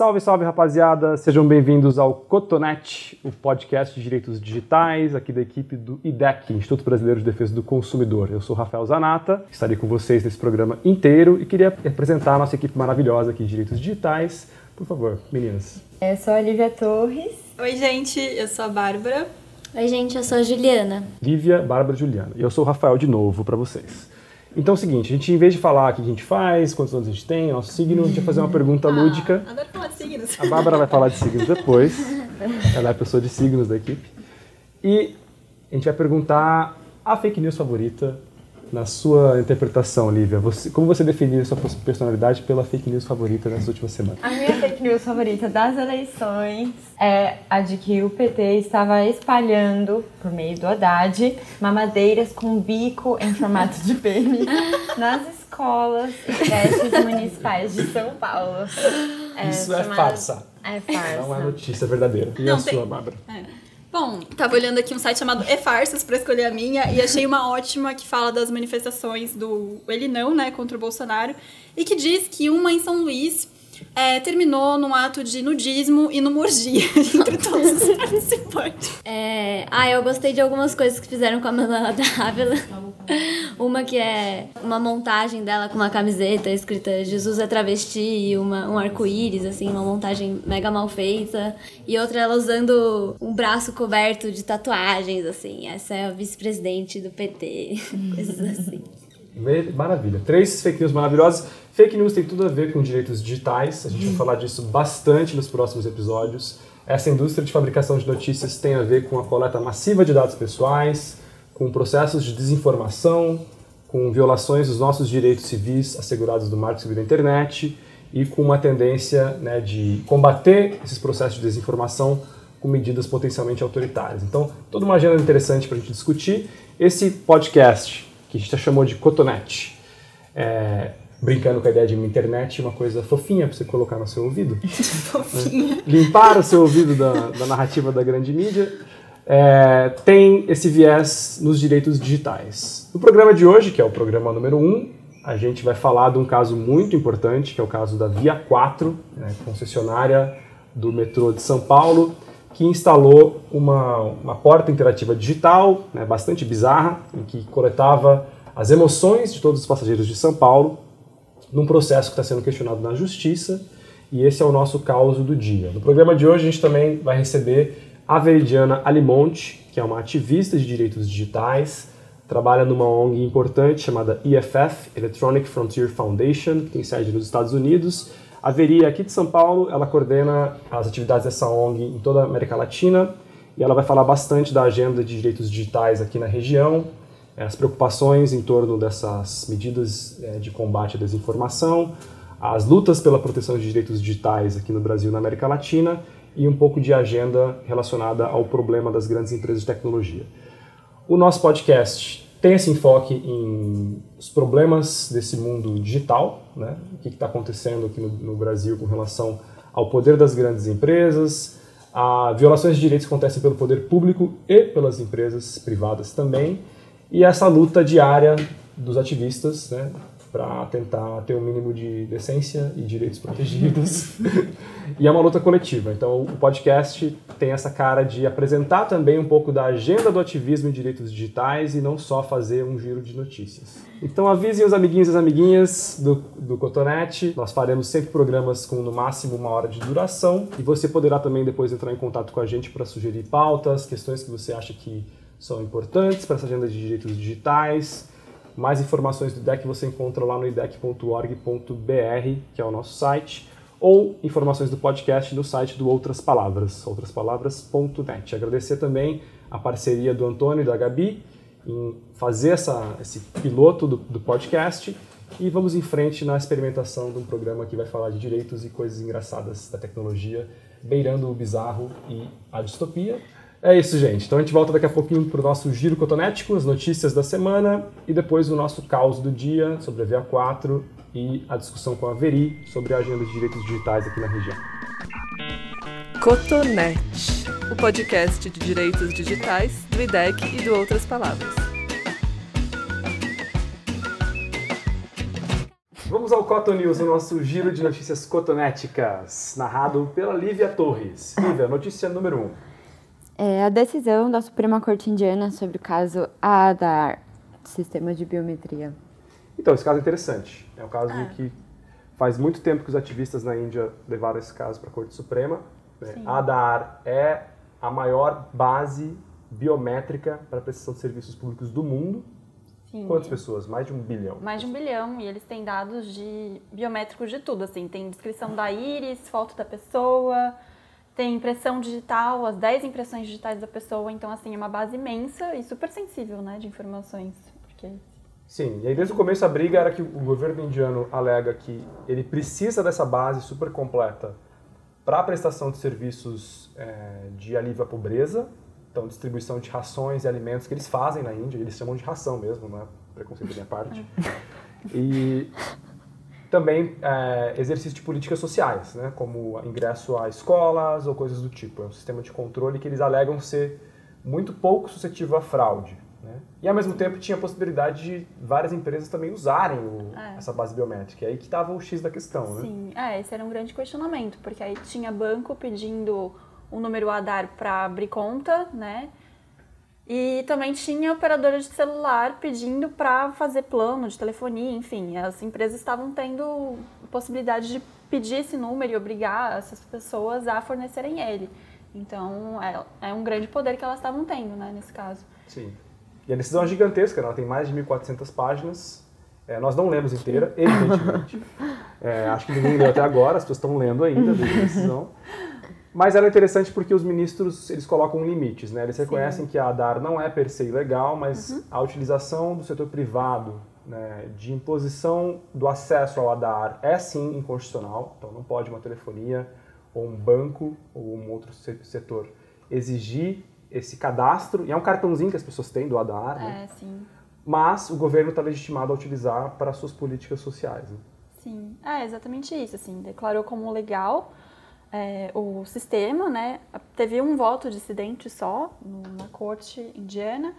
Salve, salve rapaziada, sejam bem-vindos ao Cotonete, o podcast de direitos digitais, aqui da equipe do IDEC, Instituto Brasileiro de Defesa do Consumidor. Eu sou Rafael Zanata, estarei com vocês nesse programa inteiro e queria apresentar a nossa equipe maravilhosa aqui de direitos digitais. Por favor, meninas. Eu sou a Olivia Torres. Oi, gente, eu sou a Bárbara. Oi, gente, eu sou a Juliana. Lívia, Bárbara e Juliana. E eu sou o Rafael de novo para vocês. Então é o seguinte, a gente, em vez de falar o que a gente faz, quantos anos a gente tem, nosso signo, a gente vai fazer uma pergunta Ah, lúdica. Adoro falar de signos. A Bárbara vai falar de signos depois. Ela é a pessoa de signos da equipe. E a gente vai perguntar a fake news favorita na sua interpretação, Lívia. Você, como você definiu sua personalidade pela fake news favorita nessas últimas semanas? A minha fake news favorita das eleições é a de que o PT estava espalhando, por meio do Haddad, mamadeiras com bico em formato de pênis nas escolas e creches municipais de São Paulo. Isso é farsa. É farsa. Não é notícia verdadeira. E Não, a tem- sua, Bárbara? Bom, tava olhando aqui um site chamado E-Farsas pra escolher a minha e achei uma ótima que fala das manifestações do Ele Não, né, contra o Bolsonaro e que diz que uma em São Luís é, terminou num ato de nudismo e numorgia entre todos os participantes. É... Ah, eu gostei de algumas coisas que fizeram com a Manuela Dávila. Uma que é uma montagem dela com uma camiseta escrita Jesus é travesti e uma, um arco-íris, assim, uma montagem mega mal feita. E outra ela usando um braço coberto de tatuagens, assim. Essa é a vice-presidente do PT, coisas assim. Maravilha. Três fake news maravilhosas. Fake news tem tudo a ver com direitos digitais. A gente vai falar disso bastante nos próximos episódios. Essa indústria de fabricação de notícias tem a ver com a coleta massiva de dados pessoais, com processos de desinformação, com violações dos nossos direitos civis assegurados do Marco Civil da Internet e com uma tendência né, de combater esses processos de desinformação com medidas potencialmente autoritárias. Então, toda uma agenda interessante para a gente discutir. Esse podcast, que a gente já chamou de Cotonete, é, brincando com a ideia de uma internet, uma coisa fofinha para você colocar no seu ouvido. fofinha. Limpar o seu ouvido da, da narrativa da grande mídia. É, tem esse viés nos direitos digitais. No programa de hoje, que é o programa número 1, um, a gente vai falar de um caso muito importante, que é o caso da Via 4, né, concessionária do metrô de São Paulo, que instalou uma, uma porta interativa digital, né, bastante bizarra, em que coletava as emoções de todos os passageiros de São Paulo, num processo que está sendo questionado na justiça, e esse é o nosso caos do dia. No programa de hoje a gente também vai receber a Veridiana Alimonte, que é uma ativista de direitos digitais, trabalha numa ONG importante chamada EFF, Electronic Frontier Foundation, que tem sede nos Estados Unidos. A Veri é aqui de São Paulo, ela coordena as atividades dessa ONG em toda a América Latina e ela vai falar bastante da agenda de direitos digitais aqui na região, as preocupações em torno dessas medidas eh, de combate à desinformação, as lutas pela proteção de direitos digitais aqui no Brasil e na América Latina e um pouco de agenda relacionada ao problema das grandes empresas de tecnologia. O nosso podcast tem esse enfoque em os problemas desse mundo digital, né? o que está acontecendo aqui no, no, Brasil com relação ao poder das grandes empresas, a violações de direitos que acontecem pelo poder público e pelas empresas privadas também, e essa luta diária dos ativistas né? para tentar ter um mínimo de decência e direitos protegidos. e é uma luta coletiva. Então, o podcast tem essa cara de apresentar também um pouco da agenda do ativismo em direitos digitais e não só fazer um giro de notícias. Então, avisem os amiguinhos e as amiguinhas do, do Cotonete. Nós faremos sempre programas com no máximo uma hora de duração e você poderá também depois entrar em contato com a gente para sugerir pautas, questões que você acha que são importantes para essa agenda de direitos digitais. Mais informações do IDEC você encontra lá no idec.org.br, que é o nosso site, ou informações do podcast no site do Outras Palavras, outraspalavras.net. Agradecer também a parceria do Antônio e da Gabi em fazer essa, esse piloto do, do podcast e vamos em frente na experimentação de um programa que vai falar de direitos e coisas engraçadas da tecnologia, beirando o bizarro e a distopia. É isso, gente. Então a gente volta daqui a pouquinho para o nosso giro cotonético, as notícias da semana e depois o nosso caos do dia sobre a VA4 e a discussão com a Veri sobre a agenda de direitos digitais aqui na região. Cotonete, o podcast de direitos digitais do IDEC e do Outras Palavras. Vamos ao Cotton News, o nosso giro de notícias cotonéticas, narrado pela Lívia Torres. Lívia, notícia número 1. Um. É a decisão da Suprema Corte Indiana sobre o caso Aadhaar, sistema de biometria. Então, esse caso é interessante. É um caso ah. que faz muito tempo que os ativistas na Índia levaram esse caso para a Corte Suprema. Né? Aadhaar é a maior base biométrica para prestação de serviços públicos do mundo. Sim. Quantas pessoas? Mais de um bilhão. Mais de um bilhão. E eles têm dados de biométricos de tudo, assim. Tem descrição da íris, foto da pessoa, tem impressão digital, as 10 impressões digitais da pessoa. Então, assim, é uma base imensa e super sensível, né, de informações. Porque... Sim, e aí desde o começo a briga era que o governo indiano alega que ele precisa dessa base super completa para a prestação de serviços é, de alívio à pobreza, então, distribuição de rações e alimentos que eles fazem na Índia, eles chamam de ração mesmo, não é preconceito da minha parte. E também é, exercício de políticas sociais, né, como ingresso a escolas ou coisas do tipo. É um sistema de controle que eles alegam ser muito pouco suscetível à fraude. Né? E ao mesmo tempo tinha a possibilidade de várias empresas também usarem o, é. essa base biométrica. E aí que estava o X da questão, né? Sim, é, esse era um grande questionamento, porque aí tinha banco pedindo o número ADAR para abrir conta, né? E também tinha operadora de celular pedindo para fazer plano de telefonia, enfim, as empresas estavam tendo possibilidade de pedir esse número e obrigar essas pessoas a fornecerem ele. Então, é, é um grande poder que elas estavam tendo, né, nesse caso. Sim. E a decisão é gigantesca, né? ela tem mais de 1.400 páginas. É, nós não lemos inteira, evidentemente. É, acho que ninguém leu até agora, as pessoas estão lendo ainda a decisão. Mas ela é interessante porque os ministros eles colocam limites, né? Eles reconhecem sim. que a ADAR não é per se ilegal, mas uhum. a utilização do setor privado né, de imposição do acesso ao ADAR é sim inconstitucional. Então não pode uma telefonia ou um banco ou um outro setor exigir esse cadastro. E é um cartãozinho que as pessoas têm do ADAR, né? é, né? sim. Mas o governo está legitimado a utilizar para suas políticas sociais. Né? Sim, é exatamente isso. Assim, declarou como legal é, o sistema, né? Teve um voto dissidente só na corte indiana.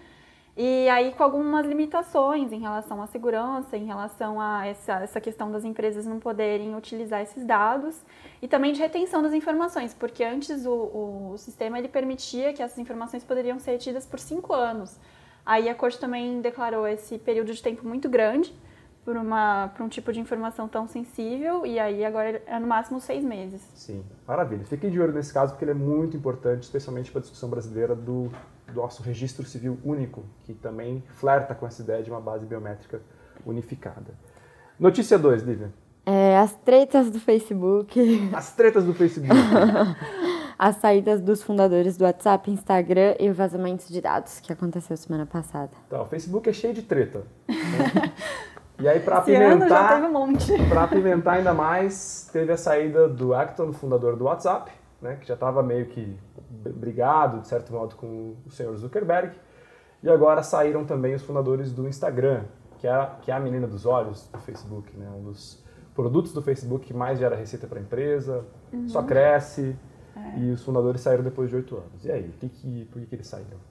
E aí com algumas limitações em relação à segurança, em relação a essa, essa questão das empresas não poderem utilizar esses dados e também de retenção das informações, porque antes o, o sistema ele permitia que essas informações poderiam ser retidas por cinco anos. Aí a corte também declarou esse período de tempo muito grande, por, uma, por um tipo de informação tão sensível e aí agora é no máximo seis meses. Sim, maravilha. Fiquem de olho nesse caso porque ele é muito importante, especialmente para a discussão brasileira do, do nosso registro civil único, que também flerta com essa ideia de uma base biométrica unificada. Notícia 2, Lívia. É, as tretas do Facebook. As tretas do Facebook. as saídas dos fundadores do WhatsApp, Instagram e o vazamento de dados que aconteceu semana passada. Então, o Facebook é cheio de treta. Né? E aí, para apimentar, um para apimentar ainda mais, teve a saída do Acton, fundador do WhatsApp, né, que já estava meio que brigado, de certo modo, com o senhor Zuckerberg. E agora saíram também os fundadores do Instagram, que é, que é a menina dos olhos do Facebook, né, um dos produtos do Facebook que mais gera receita para a empresa, uhum. só cresce. É. E os fundadores saíram depois de oito anos. E aí, que que, por que, que eles saíram?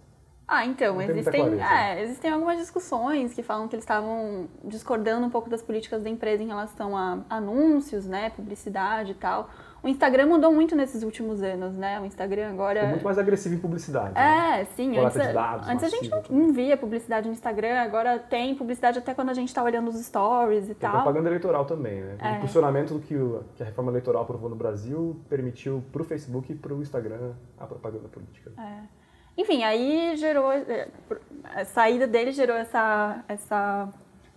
Ah, então, existem, é, existem algumas discussões que falam que eles estavam discordando um pouco das políticas da empresa em relação a anúncios, né, publicidade e tal. O Instagram mudou muito nesses últimos anos, né? O Instagram agora. É muito mais agressivo em publicidade. É, né? sim. Coleta antes, dados, antes a gente não, não, via publicidade no Instagram, agora tem publicidade até quando a gente está olhando os stories e tem tal. propaganda eleitoral também, né? É. O impulsionamento do que, o, que a reforma eleitoral aprovou no Brasil permitiu para o Facebook e para o Instagram a propaganda política. É. Enfim, aí gerou. É, a saída dele gerou essa. essa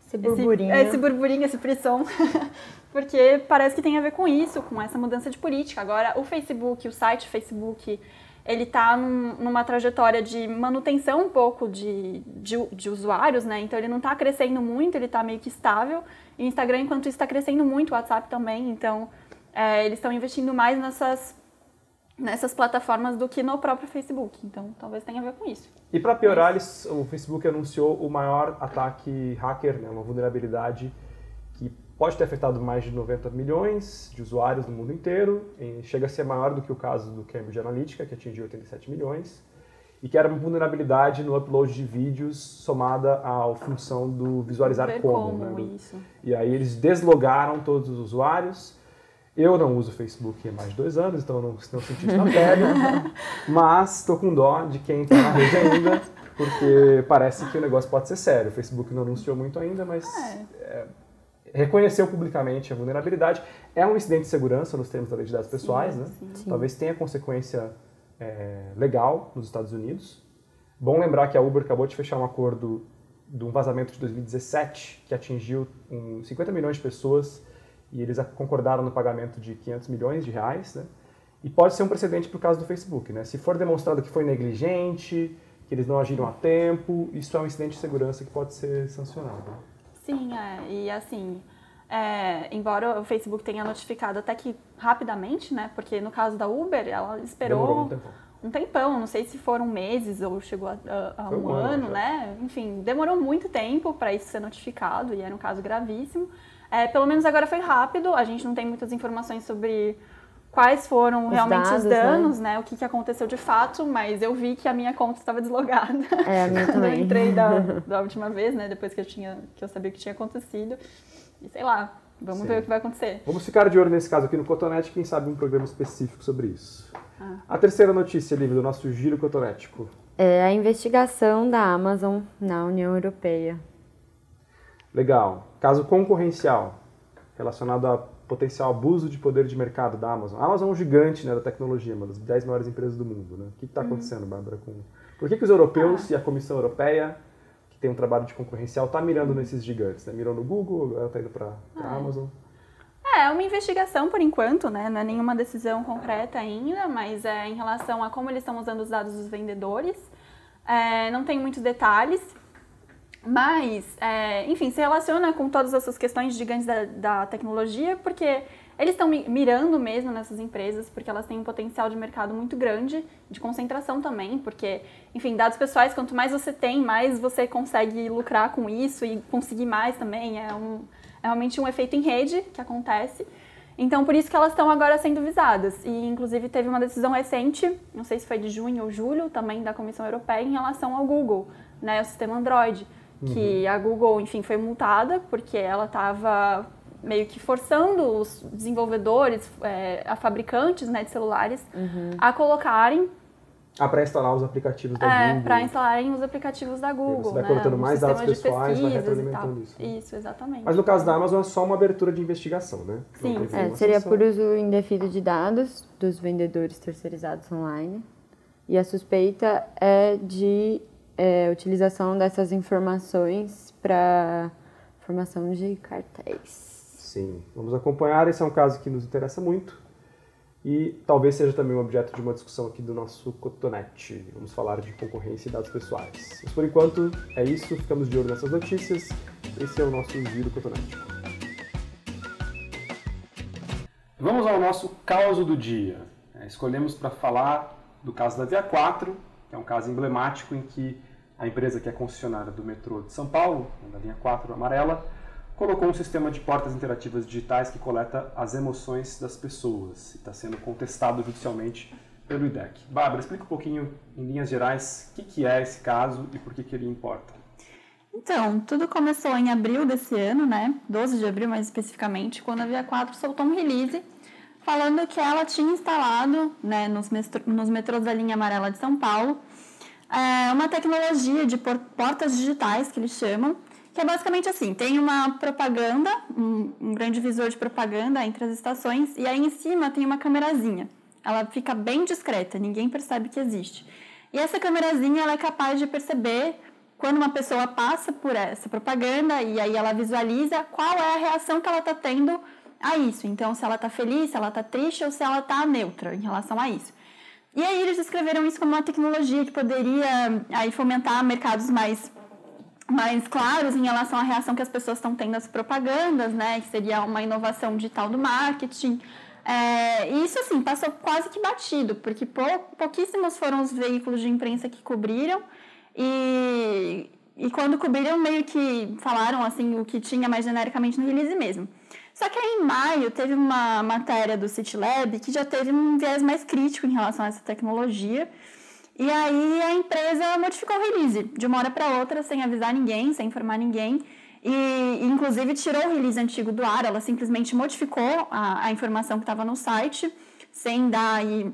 esse burburinho. Esse, esse burburinho, esse pressão. porque parece que tem a ver com isso, com essa mudança de política. Agora, o Facebook, o site Facebook, ele está num, numa trajetória de manutenção um pouco de, de, de usuários, né? Então ele não está crescendo muito, ele está meio que estável. E o Instagram, enquanto isso, está crescendo muito, o WhatsApp também. Então é, eles estão investindo mais nessas nessas plataformas do que no próprio Facebook. Então, talvez tenha a ver com isso. E para piorar, eles, o Facebook anunciou o maior ataque hacker, né, uma vulnerabilidade que pode ter afetado mais de 90 milhões de usuários no mundo inteiro. chega a ser maior do que o caso do Cambridge Analytica, que atingiu 87 milhões. e que era uma vulnerabilidade no upload de vídeos somada à função do visualizar Ver como. como, né, do-. E aí eles deslogaram todos os usuários. Eu não uso Facebook há mais de dois anos, então não, não senti isso na pele. mas estou com dó de quem está na rede ainda, porque parece que o negócio pode ser sério. O Facebook não anunciou muito ainda, mas é, reconheceu publicamente a vulnerabilidade. É um incidente de segurança nos termos da lei de dados pessoais, né? Talvez tenha consequência é, legal nos Estados Unidos. Bom lembrar que a Uber acabou de fechar um acordo de um vazamento de 2017 que atingiu um, 50 milhões de pessoas e eles concordaram no pagamento de 500 milhões de reais, né? E pode ser um precedente para o caso do Facebook, né? Se for demonstrado que foi negligente, que eles não agiram a tempo, isso é um incidente de segurança que pode ser sancionado. Sim, é. E assim, é, embora o Facebook tenha notificado até que rapidamente, né? Porque no caso da Uber, ela esperou um tempão. um tempão, não sei se foram meses ou chegou a, a- um, um ano ano, né? Enfim, demorou muito tempo para isso ser notificado e era um caso gravíssimo. É, pelo menos agora foi rápido, a gente não tem muitas informações sobre quais foram Os realmente dados, os né? danos, né? O que, que aconteceu de fato, mas eu vi que a minha conta estava deslogada. É, a minha Quando eu também. entrei da, da última vez, né? Depois que eu, tinha, que eu sabia o que tinha acontecido. E sei lá, vamos Sim. ver o que vai acontecer. Vamos ficar de olho nesse caso aqui no Cotonete, quem sabe um programa específico sobre isso. Ah. A terceira notícia, Lívia, do nosso giro cotonético. É a investigação da Amazon na União Europeia. Legal. Caso concorrencial, relacionado a potencial abuso de poder de mercado da Amazon. A Amazon é um gigante né, da tecnologia, uma das 10 maiores empresas do mundo. Né? O que está acontecendo, Bárbara? Com... Por que, que os europeus e a Comissão Europeia, que tem um trabalho de concorrencial, está mirando nesses gigantes? Né? Mirou no Google, agora está indo para a Amazon. É, é uma investigação por enquanto, né? Não é nenhuma decisão concreta ainda, mas é em relação a como eles estão usando os dados dos vendedores. É, não tem muitos detalhes, mas, é, enfim, se relaciona com todas essas questões gigantes da, da tecnologia, porque eles estão mi- mirando mesmo nessas empresas, porque elas têm um potencial de mercado muito grande, de concentração também, porque, enfim, dados pessoais, quanto mais você tem, mais você consegue lucrar com isso e conseguir mais também. É, um, é realmente um efeito em rede que acontece. Então, por isso que elas estão agora sendo visadas. E, inclusive, teve uma decisão recente, não sei se foi de junho ou julho, também da Comissão Europeia, em relação ao Google, né, o sistema Android. Que a Google, enfim, foi multada porque ela estava meio que forçando os desenvolvedores, é, a fabricantes né, de celulares, a colocarem Ah, para instalar os aplicativos da é, Google. para instalarem os aplicativos da Google. você vai né, coletando um mais sistema dados de pessoais, vai retroalimentando isso, né? Isso, exatamente. Mas no caso da Amazon é só uma abertura de investigação, né? Sim. É, seria por uso indevido de dados dos vendedores terceirizados online. E a suspeita é de é, utilização dessas informações para formação de cartéis. Sim, vamos acompanhar. Esse é um caso que nos interessa muito e talvez seja também um objeto de uma discussão aqui do nosso cotonete. Vamos falar de concorrência e dados pessoais. Mas por enquanto é isso, ficamos de olho nessas notícias. Esse é o nosso giro cotonete. Vamos ao nosso caso do dia. É, escolhemos para falar do caso da Via 4, que é um caso emblemático em que a empresa que é concessionária do metrô de São Paulo, da linha 4 amarela, colocou um sistema de portas interativas digitais que coleta as emoções das pessoas e está sendo contestado judicialmente pelo IDEC. Bárbara, explica um pouquinho, em linhas gerais, o que, que é esse caso e por que, que ele importa. Então, tudo começou em abril desse ano, né? 12 de abril mais especificamente, quando a Via 4 soltou um release falando que ela tinha instalado né, nos, nos metrôs da linha amarela de São Paulo é, uma tecnologia de por- portas digitais, que eles chamam, que é basicamente assim, tem uma propaganda, um, um grande visor de propaganda entre as estações, e aí em cima tem uma câmerazinha. Ela fica bem discreta, ninguém percebe que existe. E essa câmerazinha ela é capaz de perceber quando uma pessoa passa por essa propaganda e aí ela visualiza qual é a reação que ela está tendo a isso. Então, se ela está feliz, se ela está triste ou se ela está neutra em relação a isso. E aí eles descreveram isso como uma tecnologia que poderia aí fomentar mercados mais mais claros em relação à reação que as pessoas estão tendo às propagandas, né? Que seria uma inovação digital do marketing. É, e isso, assim, passou quase que batido, porque pou, pouquíssimos foram os veículos de imprensa que cobriram. E, e quando cobriram, meio que falaram, assim, o que tinha mais genericamente no release mesmo. Só que aí, em maio, teve uma matéria do CityLab que já teve um viés mais crítico em relação a essa tecnologia. E aí a empresa modificou o release de uma hora para outra, sem avisar ninguém, sem informar ninguém. E, inclusive, tirou o release antigo do ar. Ela simplesmente modificou a, a informação que estava no site, sem dar e,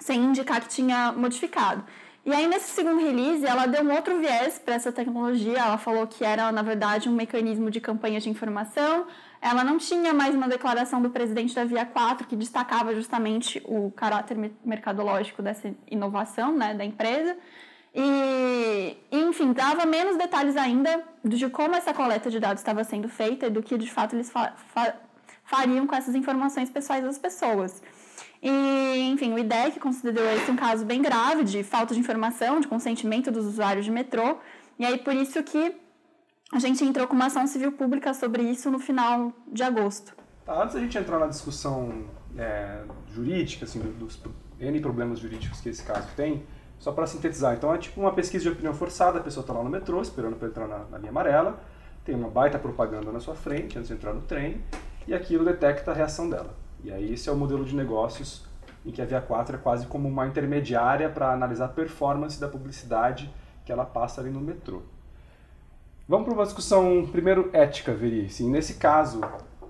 sem indicar que tinha modificado. E aí, nesse segundo release, ela deu um outro viés para essa tecnologia. Ela falou que era, na verdade, um mecanismo de campanha de informação. Ela não tinha mais uma declaração do presidente da Via 4 que destacava justamente o caráter mercadológico dessa inovação né, da empresa. E, enfim, dava menos detalhes ainda de como essa coleta de dados estava sendo feita e do que de fato eles fa fa fariam com essas informações pessoais das pessoas. E, enfim, o IDEC considerou esse um caso bem grave de falta de informação, de consentimento dos usuários de metrô. E aí, por isso que a gente entrou com uma ação civil pública sobre isso no final de agosto. Tá, antes da gente entrar na discussão é, jurídica, assim, dos N problemas jurídicos que esse caso tem, só para sintetizar, então é tipo uma pesquisa de opinião forçada, a pessoa está lá no metrô, esperando para entrar na, na linha amarela, tem uma baita propaganda na sua frente antes de entrar no trem, e aquilo detecta a reação dela. E aí esse é o modelo de negócios em que a Via 4 é quase como uma intermediária para analisar a performance da publicidade que ela passa ali no metrô. Vamos para uma discussão, primeiro, ética, Veri. Assim, nesse caso,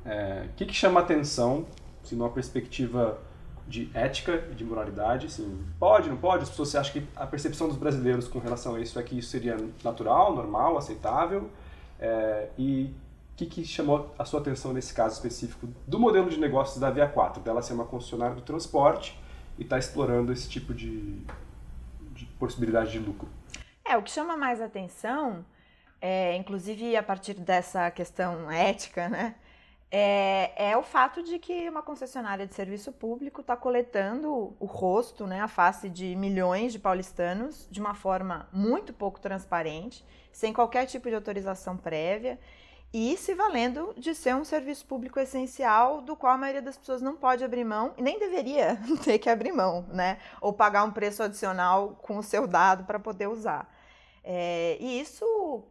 é, o que, que chama atenção, se assim, numa perspectiva de ética e de moralidade, assim, pode, não pode? As pessoas acham que a percepção dos brasileiros com relação a isso é que isso seria natural, normal, aceitável, é, e que, que chamou a sua atenção nesse caso específico do modelo de negócios da Via 4, dela ser uma concessionária do transporte e estar tá explorando esse tipo de, de possibilidade de lucro? É, o que chama mais atenção, é, inclusive a partir dessa questão ética, né, é, é, o fato de que uma concessionária de serviço público está coletando o rosto, né, a face de milhões de paulistanos de uma forma muito pouco transparente, sem qualquer tipo de autorização prévia e se valendo de ser um serviço público essencial do qual a maioria das pessoas não pode abrir mão e nem deveria ter que abrir mão, né? Ou pagar um preço adicional com o seu dado para poder usar. É, e isso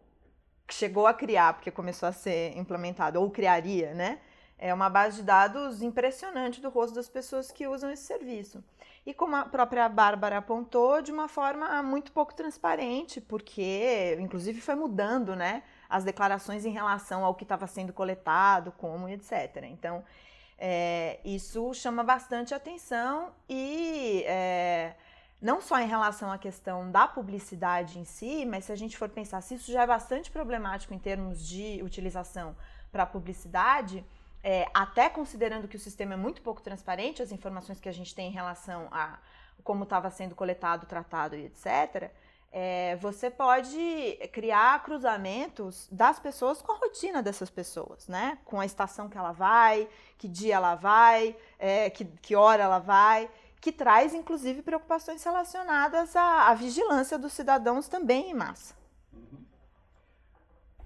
chegou a criar, porque começou a ser implementado, ou criaria, né? É uma base de dados impressionante do rosto das pessoas que usam esse serviço. E como a própria Bárbara apontou, de uma forma muito pouco transparente, porque inclusive foi mudando, né? as declarações em relação ao que estava sendo coletado, como, etc. Então, é, isso chama bastante atenção e é, não só em relação à questão da publicidade em si, mas se a gente for pensar se isso já é bastante problemático em termos de utilização para publicidade, é, até considerando que o sistema é muito pouco transparente, as informações que a gente tem em relação a como estava sendo coletado, tratado e etc., é, você pode criar cruzamentos das pessoas com a rotina dessas pessoas, né? Com a estação que ela vai, que dia ela vai, é, que, que hora ela vai, que traz inclusive preocupações relacionadas à, à vigilância dos cidadãos também em massa.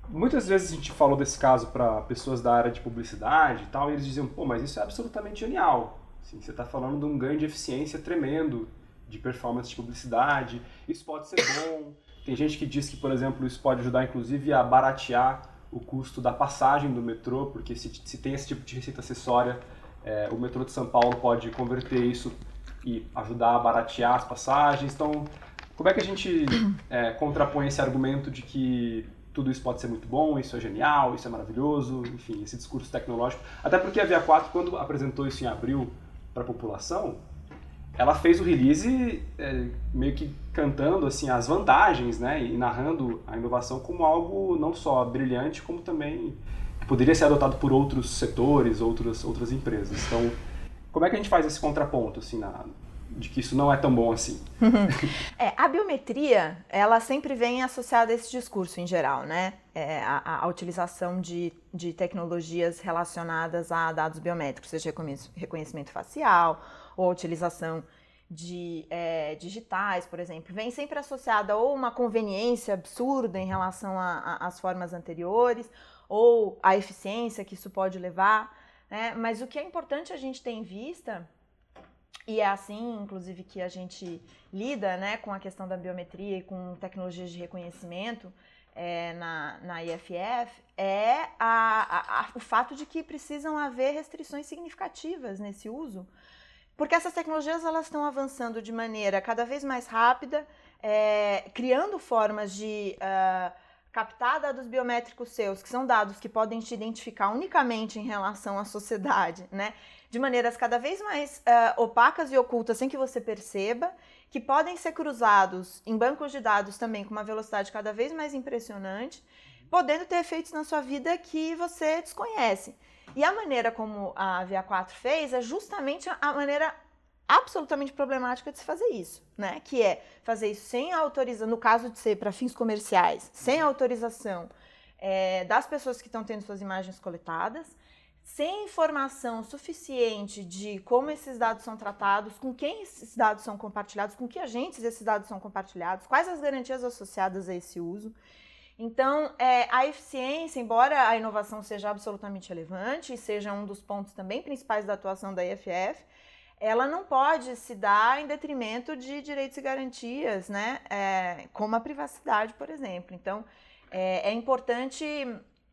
Muitas vezes a gente falou desse caso para pessoas da área de publicidade e tal, e eles diziam, pô, mas isso é absolutamente genial. Assim, você está falando de um ganho de eficiência tremendo de performance de publicidade. Isso pode ser bom. Tem gente que diz que, por exemplo, isso pode ajudar inclusive a baratear o custo da passagem do metrô, porque se, se tem esse tipo de receita acessória, é, o metrô de São Paulo pode converter isso e ajudar a baratear as passagens. Então, como é que a gente é, contrapõe esse argumento de que tudo isso pode ser muito bom, isso é genial, isso é maravilhoso, enfim, esse discurso tecnológico. Até porque a Via 4, quando apresentou isso em abril para a população, ela fez o release é, meio que cantando assim as vantagens, né, e narrando a inovação como algo não só brilhante, como também poderia ser adotado por outros setores, outras outras empresas. Então, como é que a gente faz esse contraponto assim na, de que isso não é tão bom assim? é, a biometria, ela sempre vem associada a esse discurso em geral, né? É, a, a, utilização de, de tecnologias relacionadas a dados biométricos, seja reconhecimento facial ou a utilização de é, digitais, por exemplo, vem sempre associada ou uma conveniência absurda em relação às formas anteriores, ou a eficiência que isso pode levar. Né? Mas o que é importante a gente ter em vista, e é assim, inclusive, que a gente lida né, com a questão da biometria e com tecnologias de reconhecimento é, na, na IFF, é a, a, o fato de que precisam haver restrições significativas nesse uso porque essas tecnologias elas estão avançando de maneira cada vez mais rápida, é, criando formas de uh, captar dados biométricos seus, que são dados que podem te identificar unicamente em relação à sociedade, né? De maneiras cada vez mais uh, opacas e ocultas, sem que você perceba, que podem ser cruzados em bancos de dados também com uma velocidade cada vez mais impressionante, podendo ter efeitos na sua vida que você desconhece. E a maneira como a VA4 fez é justamente a maneira absolutamente problemática de se fazer isso, né? Que é fazer isso sem autorização, no caso de ser para fins comerciais, sem autorização é, das pessoas que estão tendo suas imagens coletadas, sem informação suficiente de como esses dados são tratados, com quem esses dados são compartilhados, com que agentes esses dados são compartilhados, quais as garantias associadas a esse uso. Então, é, a eficiência, embora a inovação seja absolutamente relevante e seja um dos pontos também principais da atuação da IFF, ela não pode se dar em detrimento de direitos e garantias, né? É, como a privacidade, por exemplo. Então, é, é importante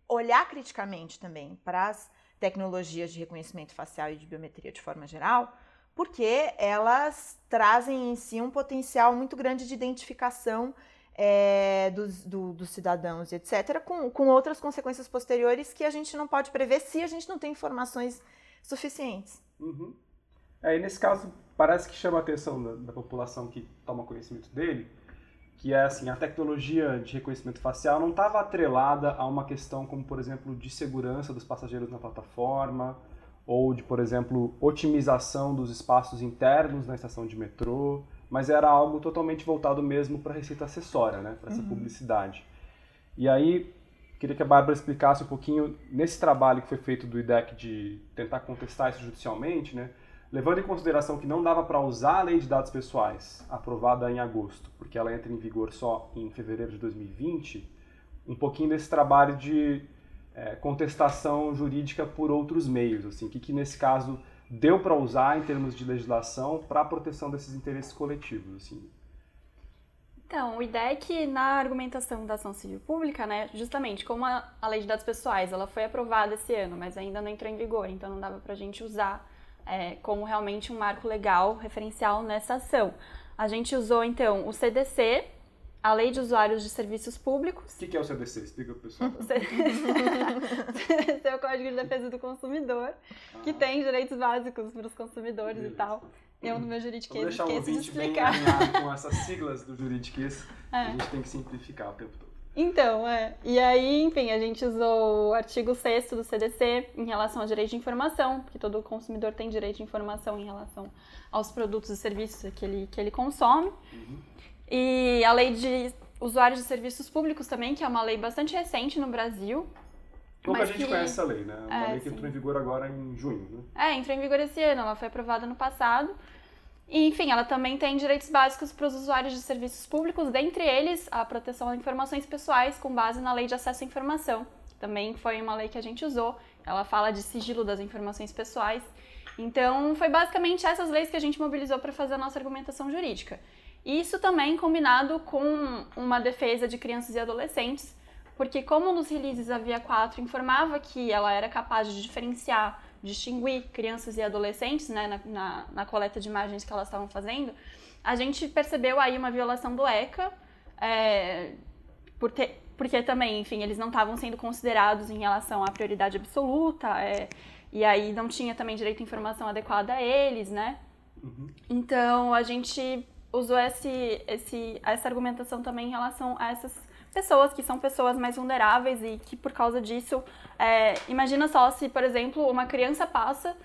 olhar criticamente também para as tecnologias de reconhecimento facial e de biometria de forma geral, porque elas trazem em si um potencial muito grande de identificação é, dos, do, dos cidadãos, etc., com, com outras consequências posteriores que a gente não pode prever se a gente não tem informações suficientes. Uhum. É, nesse caso, parece que chama a atenção da, da, população que toma conhecimento dele, que é assim, a tecnologia de reconhecimento facial não estava atrelada a uma questão como, por exemplo, de segurança dos passageiros na plataforma, ou de, por exemplo, otimização dos espaços internos na estação de metrô, mas era algo totalmente voltado mesmo para a receita acessória, né, para essa uhum. publicidade. E aí, queria que a Bárbara explicasse um pouquinho, nesse trabalho que foi feito do IDEC de tentar contestar isso judicialmente, né, levando em consideração que não dava para usar a lei de dados pessoais, aprovada em agosto, porque ela entra em vigor só em fevereiro de 2020, um pouquinho desse trabalho de é, contestação jurídica por outros meios, assim, que, que nesse caso deu para usar em termos de legislação para a proteção desses interesses coletivos, assim. Então, o IDEC, na argumentação da ação civil pública, né, justamente como a, a lei de dados pessoais, ela foi aprovada esse ano, mas ainda não entrou em vigor, então não dava para a gente usar é, como realmente um marco legal referencial nessa ação. A gente usou, então, o CDC, a Lei de Usuários de Serviços Públicos. O que, que, é o CDC? Explica para o pessoal. O CDC é o Código de Defesa do Consumidor, ah. que tem direitos básicos para os consumidores Beleza. e tal. Eu, no meu juridiquês, esqueço de explicar. Bem alinhado com essas siglas do juridiquês, é. a gente tem que simplificar o tempo todo. Então, é. E aí, enfim, a gente usou o artigo 6 do CDC em relação ao direito de informação, porque todo consumidor tem direito de informação em relação aos produtos e serviços que ele, que ele consome. Uhum. E a lei de usuários de serviços públicos também, que é uma lei bastante recente no Brasil. Pouca gente que... conhece essa lei, né? Uma é, lei que sim. entrou em vigor agora em junho, né? É, entrou em vigor esse ano, ela foi aprovada no passado. E, enfim, ela também tem direitos básicos para os usuários de serviços públicos, dentre eles a proteção a informações pessoais com base na Lei de Acesso à Informação, também foi uma lei que a gente usou. Ela fala de sigilo das informações pessoais. Então, foi basicamente essas leis que a gente mobilizou para fazer a nossa argumentação jurídica. Isso também combinado com uma defesa de crianças e adolescentes, porque como nos releases a Via 4 informava que ela era capaz de diferenciar, distinguir crianças e adolescentes né, na, na, na coleta de imagens que elas estavam fazendo, a gente percebeu aí uma violação do ECA, é, por ter, porque também, enfim, eles não estavam sendo considerados em relação à prioridade absoluta, é, e aí não tinha também direito à informação adequada a eles, né? Uhum. Então a gente usou esse, esse, essa argumentação também em relação a essas pessoas que são pessoas mais vulneráveis e que por causa disso, é, imagina só se, por exemplo, uma criança passa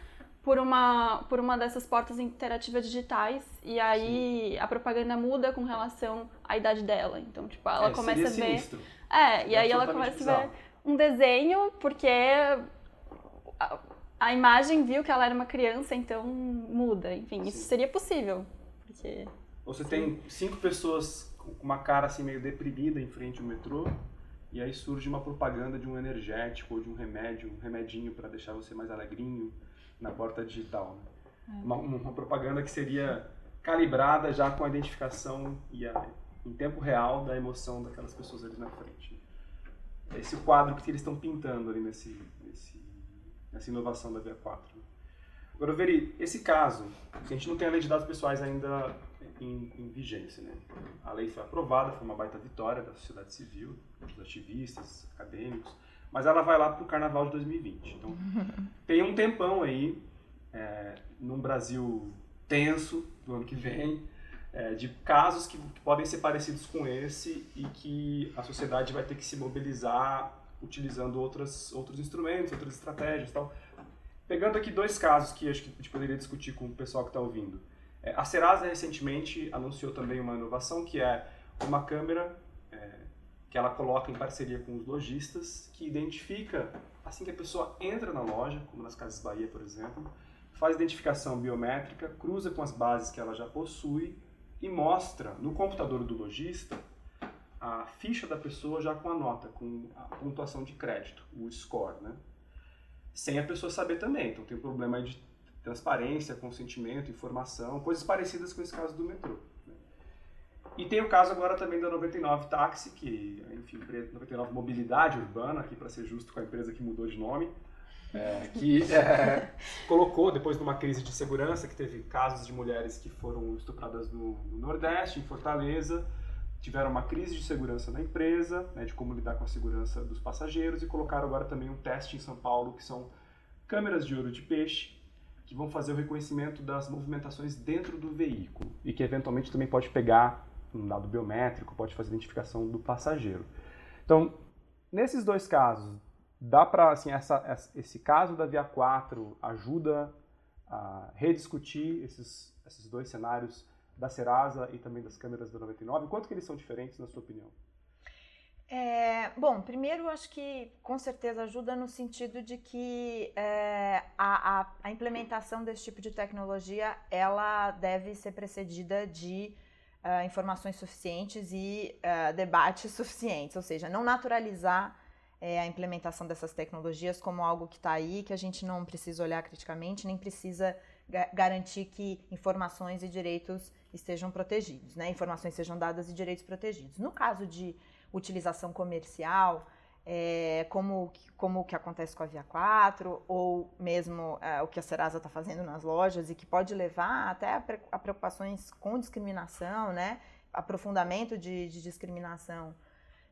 por uma, por uma dessas portas interativas digitais e aí Sim. a propaganda muda com relação à idade dela. Então, tipo, ela é, começa a ver. Sinistro. É, e é aí ela começa bizarro. a ver um desenho porque a, a, imagem viu que ela era uma criança, então muda. Enfim, Sim. isso seria possível. Porque você tem cinco pessoas com uma cara assim meio deprimida em frente ao metrô e aí surge uma propaganda de um energético ou de um remédio, um remedinho para deixar você mais alegrinho na porta digital. Né? É. Uma, uma, propaganda que seria calibrada já com a identificação e a, em tempo real da emoção daquelas pessoas ali na frente. Esse é o quadro que eles estão pintando ali nesse, nesse, nessa inovação da Via 4. Né? Agora, Veri, esse caso, a gente não tem a lei de dados pessoais ainda em, em, vigência, né? A lei foi aprovada, foi uma baita vitória da sociedade civil, dos ativistas, acadêmicos, mas ela vai lá para o Carnaval de 2020. Então, tem um tempão aí, é, num Brasil tenso do ano que vem, é, de casos que, que podem ser parecidos com esse e que a sociedade vai ter que se mobilizar utilizando outras, outros instrumentos, outras estratégias e tal. Pegando aqui dois casos que acho que a gente poderia discutir com o pessoal que está ouvindo. É, a Serasa recentemente anunciou também uma inovação que é uma câmera é, que ela coloca em parceria com os lojistas, que identifica, assim que a pessoa entra na loja, como nas Casas Bahia, por exemplo, faz identificação biométrica, cruza com as bases que ela já possui e mostra no computador do lojista a ficha da pessoa já com a nota, com a pontuação de crédito, o score, né? Sem a pessoa saber também. Então tem um problema de transparência, consentimento, informação, coisas parecidas com esse caso do metrô. Né? E tem o caso agora também da 99 Táxi, que, enfim, 99 Mobilidade Urbana, aqui para ser justo com a empresa que mudou de nome, é, que é, colocou, depois de uma crise de segurança, que teve casos de mulheres que foram estupradas no, no Nordeste, em Fortaleza, tiveram uma crise de segurança na empresa, né, de como lidar com a segurança dos passageiros, e colocaram agora também um teste em São Paulo, que são câmeras de ouro de peixe, que vão fazer o reconhecimento das movimentações dentro do veículo, e que eventualmente também pode pegar um dado biométrico, pode fazer identificação do passageiro. Então, nesses dois casos, dá para, assim, essa, esse caso da Via 4 ajuda a rediscutir esses, esses dois cenários da Serasa e também das câmeras da 99? Quanto que eles são diferentes, na sua opinião? É, bom, primeiro acho que com certeza ajuda no sentido de que é, a, a, a, implementação desse tipo de tecnologia ela deve ser precedida de uh, informações suficientes e uh, debates suficientes, ou seja, não naturalizar é, a implementação dessas tecnologias como algo que está aí, que a gente não precisa olhar criticamente, nem precisa ga garantir que informações e direitos estejam protegidos, né? informações sejam dadas e direitos protegidos. No caso de utilização comercial, é, como, como o que acontece com a Via 4, ou mesmo é, o que a Serasa está fazendo nas lojas, e que pode levar até a, preocupações com discriminação, né? aprofundamento de, de discriminação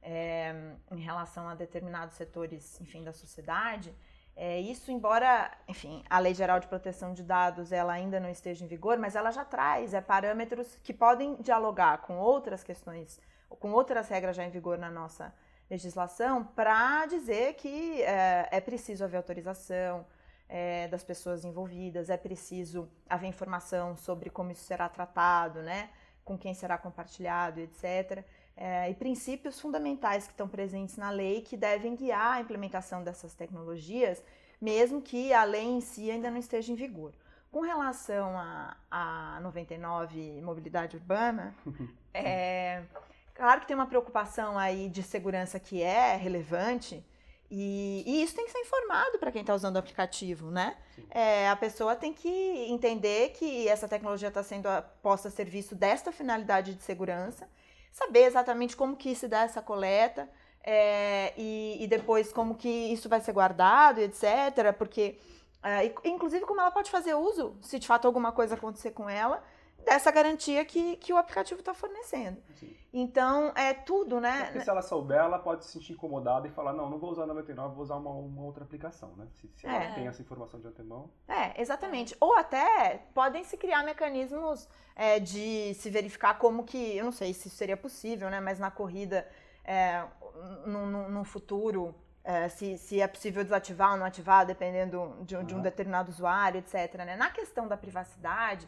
é, em relação a determinados setores, enfim, da sociedade. É, isso, embora, enfim, a Lei Geral de Proteção de Dados ela ainda não esteja em vigor, mas ela já traz é, parâmetros que podem dialogar com outras questões, com outras regras já em vigor na nossa legislação, para dizer que é, é, preciso haver autorização é, das pessoas envolvidas, é preciso haver informação sobre como isso será tratado, né, com quem será compartilhado, etc é, e princípios fundamentais que estão presentes na lei que devem guiar a implementação dessas tecnologias, mesmo que a lei em si ainda não esteja em vigor. Com relação a, a 99 mobilidade urbana, é, claro que tem uma preocupação aí de segurança que é relevante, e, e, isso tem que ser informado para quem está usando o aplicativo, né? É, a pessoa tem que entender que essa tecnologia está sendo posta a serviço desta finalidade de segurança saber exatamente como que se dá essa coleta é, e, e, depois como que isso vai ser guardado, etc. Porque, é, inclusive, como ela pode fazer uso, se de fato alguma coisa acontecer com ela, dessa garantia que, que o aplicativo está fornecendo. Sim. Então, é tudo, né? Porque se ela souber, ela pode se sentir incomodada e falar, não, não vou usar 99, vou usar uma, uma outra aplicação, né? Se, se ela é. tem essa informação de antemão. É, exatamente. Ou até podem se criar mecanismos é, de se verificar como que, eu não sei se isso seria possível, né? Mas na corrida, é, no, no, no futuro, é, se, se, é possível desativar ou não ativar, dependendo de, uhum. de, um determinado usuário, etc. Né? Na questão da privacidade,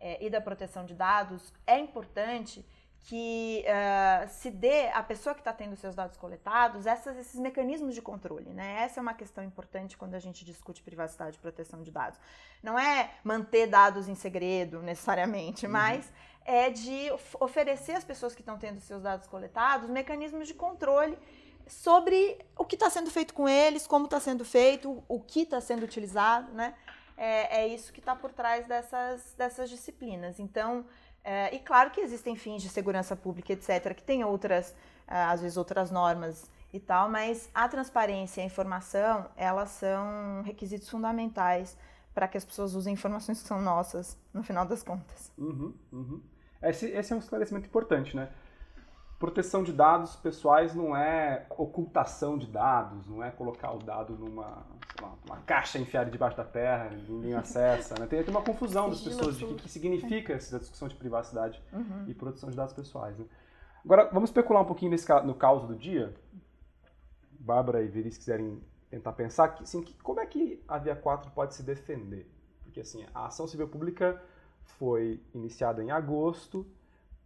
é, e da proteção de dados, é importante que uh, se dê à pessoa que está tendo seus dados coletados essas, esses mecanismos de controle. Né? Essa é uma questão importante quando a gente discute privacidade e proteção de dados. Não é manter dados em segredo necessariamente, uhum. mas é de oferecer às pessoas que estão tendo seus dados coletados mecanismos de controle sobre o que está sendo feito com eles, como está sendo feito, o que está sendo utilizado, né? É, é isso que está por trás dessas, dessas disciplinas. Então, é, e claro que existem fins de segurança pública, etc., que tem outras, é, às vezes, outras normas e tal, mas a transparência e a informação, elas são requisitos fundamentais para que as pessoas usem informações que são nossas, no final das contas. Uhum, uhum. Esse, esse é um esclarecimento importante, né? Proteção de dados pessoais não é ocultação de dados, não é colocar o dado numa lá, uma caixa enfiada debaixo da terra, ninguém acessa. Né? Tem, tem uma confusão das pessoas de o que, que, significa essa discussão de privacidade uhum. e proteção de dados pessoais. Né? Agora, vamos especular um pouquinho nesse, no caos do dia. Bárbara e Viri, se quiserem tentar pensar, que, assim, que, como é que a Via 4 pode se defender? Porque assim, a ação civil pública foi iniciada em agosto,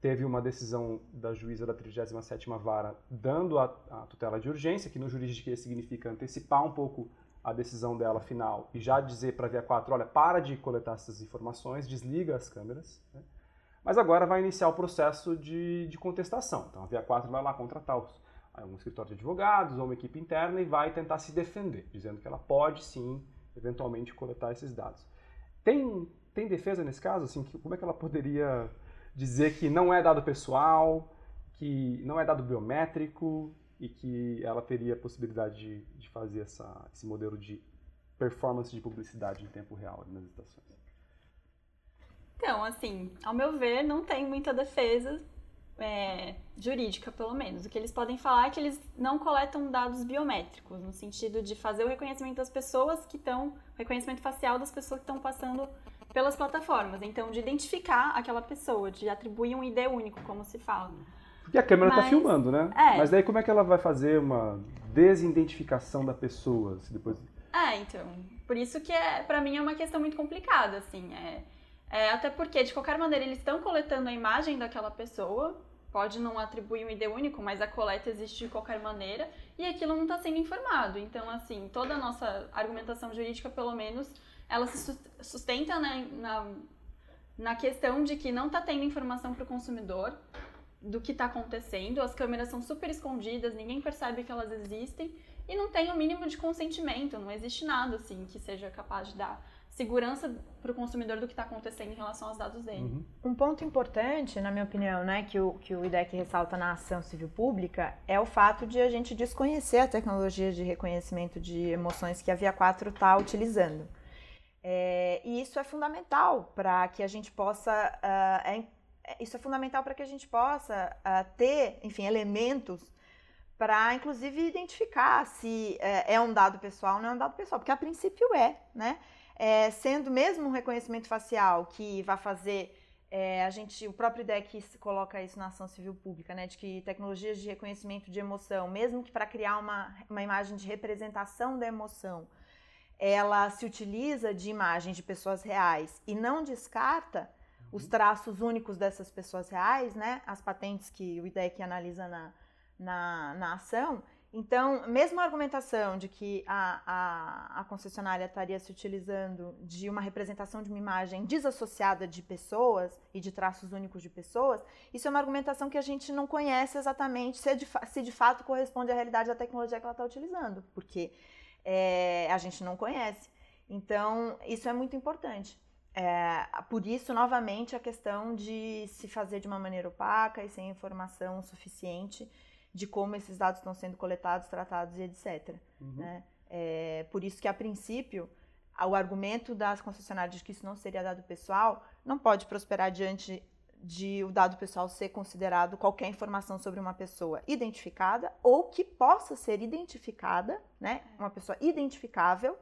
teve uma decisão da juíza da 37ª Vara dando a, a, tutela de urgência, que no juridiquês significa antecipar um pouco a decisão dela final e já dizer para a Via 4, olha, para de coletar essas informações, desliga as câmeras. Né? Mas agora vai iniciar o processo de, de contestação. Então a Via 4 vai lá contratar os, um escritório de advogados ou uma equipe interna e vai tentar se defender, dizendo que ela pode sim, eventualmente, coletar esses dados. Tem, tem defesa nesse caso? Assim, que, como é que ela poderia dizer que não é dado pessoal, que não é dado biométrico e que ela teria a possibilidade de, de fazer essa, esse modelo de performance de publicidade em tempo real nas estações. Então, assim, ao meu ver, não tem muita defesa é, jurídica, pelo menos. O que eles podem falar é que eles não coletam dados biométricos, no sentido de fazer o reconhecimento das pessoas que estão, reconhecimento facial das pessoas que estão passando pelas plataformas. Então, de identificar aquela pessoa, de atribuir um ID único, como se fala. Porque a câmera está filmando, né? É. Mas daí como é que ela vai fazer uma desidentificação da pessoa? Se depois... É, então. Por isso que é, para mim é uma questão muito complicada, assim. É, é, até porque, de qualquer maneira, eles estão coletando a imagem daquela pessoa. Pode não atribuir um ID único, mas a coleta existe de qualquer maneira. E aquilo não está sendo informado. Então, assim, toda a nossa argumentação jurídica, pelo menos, ela se sustenta né, na, na questão de que não está tendo informação para o consumidor do que está acontecendo, as câmeras são super escondidas, ninguém percebe que elas existem e não tem o mínimo de consentimento, não existe nada assim que seja capaz de dar segurança para o consumidor do que está acontecendo em relação aos dados dele. Uhum. Um ponto importante, na minha opinião, né, que o, que o IDEC ressalta na ação civil pública é o fato de a gente desconhecer a tecnologia de reconhecimento de emoções que a Via 4 está utilizando. É, e isso é fundamental para que a gente possa. Uh, é, isso é fundamental para que a gente possa uh, ter, enfim, elementos para, inclusive, identificar se uh, é um dado pessoal ou não é um dado pessoal, porque a princípio é, né? É, sendo mesmo um reconhecimento facial que vai fazer é, a gente, o próprio IDEC coloca isso na ação civil pública, né, de que tecnologias de reconhecimento de emoção, mesmo que para criar uma, uma imagem de representação da emoção, ela se utiliza de imagens de pessoas reais e não descarta os traços únicos dessas pessoas reais, né? As patentes que o IDEC analisa na, na, na ação. Então, mesmo a argumentação de que a, a, a, concessionária estaria se utilizando de uma representação de uma imagem desassociada de pessoas e de traços únicos de pessoas, isso é uma argumentação que a gente não conhece exatamente se de, se de fato corresponde à realidade da tecnologia que ela está utilizando, porque é, a gente não conhece. Então, isso é muito importante. É, por isso, novamente, a questão de se fazer de uma maneira opaca e sem informação suficiente de como esses dados estão sendo coletados, tratados e etc. Uhum. Né? É, por isso que, a princípio, o argumento das concessionárias de que isso não seria dado pessoal não pode prosperar diante de o dado pessoal ser considerado qualquer informação sobre uma pessoa identificada ou que possa ser identificada, né, uma pessoa identificável,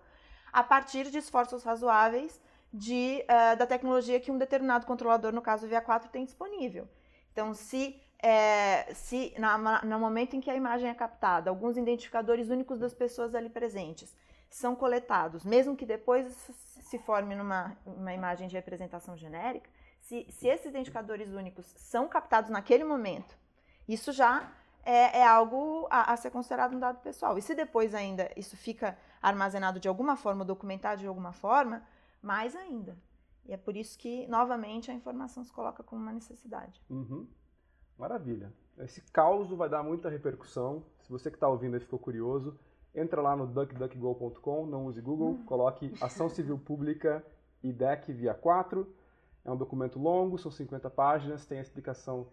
a partir de esforços razoáveis de, uh, da tecnologia que um determinado controlador, no caso o VIA4, tem disponível. Então, se, é, se na, no momento em que a imagem é captada, alguns identificadores únicos das pessoas ali presentes são coletados, mesmo que depois se forme numa uma imagem de representação genérica, se, se esses identificadores únicos são captados naquele momento, isso já é, é algo a, a, ser considerado um dado pessoal. E se depois ainda isso fica armazenado de alguma forma, documentado de alguma forma, mais ainda. E é por isso que, novamente, a informação se coloca como uma necessidade. Uhum. Maravilha. Esse caos vai dar muita repercussão. Se você que está ouvindo aí ficou curioso, entra lá no duckduckgo.com, não use Google, uhum. coloque Ação Civil Pública IDEC via 4 é um documento longo, são 50 páginas, tem a explicação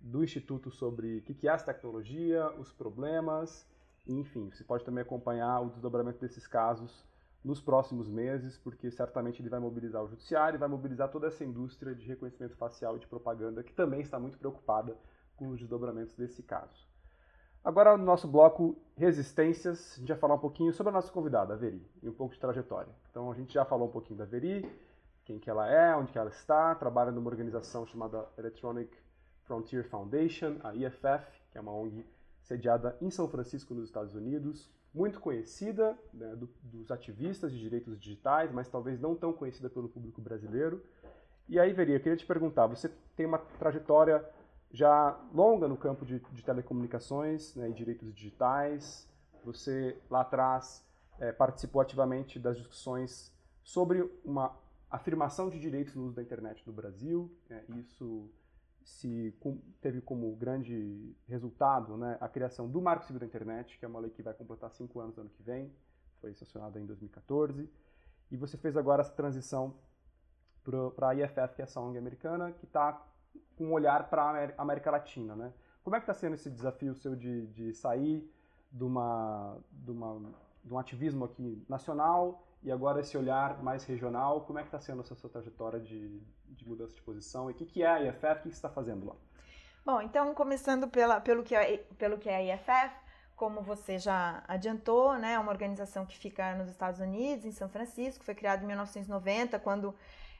do Instituto sobre o que é essa tecnologia, os problemas, enfim, você pode também acompanhar o desdobramento desses casos nos próximos meses, porque certamente ele vai mobilizar o judiciário, vai mobilizar toda essa indústria de reconhecimento facial e de propaganda, que também está muito preocupada com os desdobramentos desse caso. Agora, no nosso bloco Resistências, a gente vai falar um pouquinho sobre a nossa convidada, a Veri, e um pouco de trajetória. Então, a gente já falou um pouquinho da Veri, quem que ela é, onde que ela está, trabalha numa organização chamada Electronic Frontier Foundation, a EFF, que é uma ONG sediada em São Francisco, nos Estados Unidos, muito conhecida né, do, dos ativistas de direitos digitais, mas talvez não tão conhecida pelo público brasileiro. E aí, Veri, eu queria te perguntar, você tem uma trajetória já longa no campo de, de telecomunicações né, e direitos digitais. Você lá atrás é, participou ativamente das discussões sobre uma afirmação de direitos no uso da internet no Brasil. É, isso se com, teve como grande resultado né, a criação do Marco Civil da Internet, que é uma lei que vai completar cinco anos no ano que vem, foi sancionada em 2014. E você fez agora essa transição para a IFF, que é essa ONG americana, que está com um olhar para a América Latina, né? Como é que está sendo esse desafio seu de, de sair de, uma, de, uma, de um ativismo aqui nacional e agora esse olhar mais regional? Como é que está sendo essa sua trajetória de, de mudança de posição? E o que, que é a IFF? O que você está fazendo lá? Bom, então, começando pela, pelo, que é, pelo que é a IFF, como você já adiantou, né, é uma organização que fica nos Estados Unidos, em São Francisco, foi criada em 1990, quando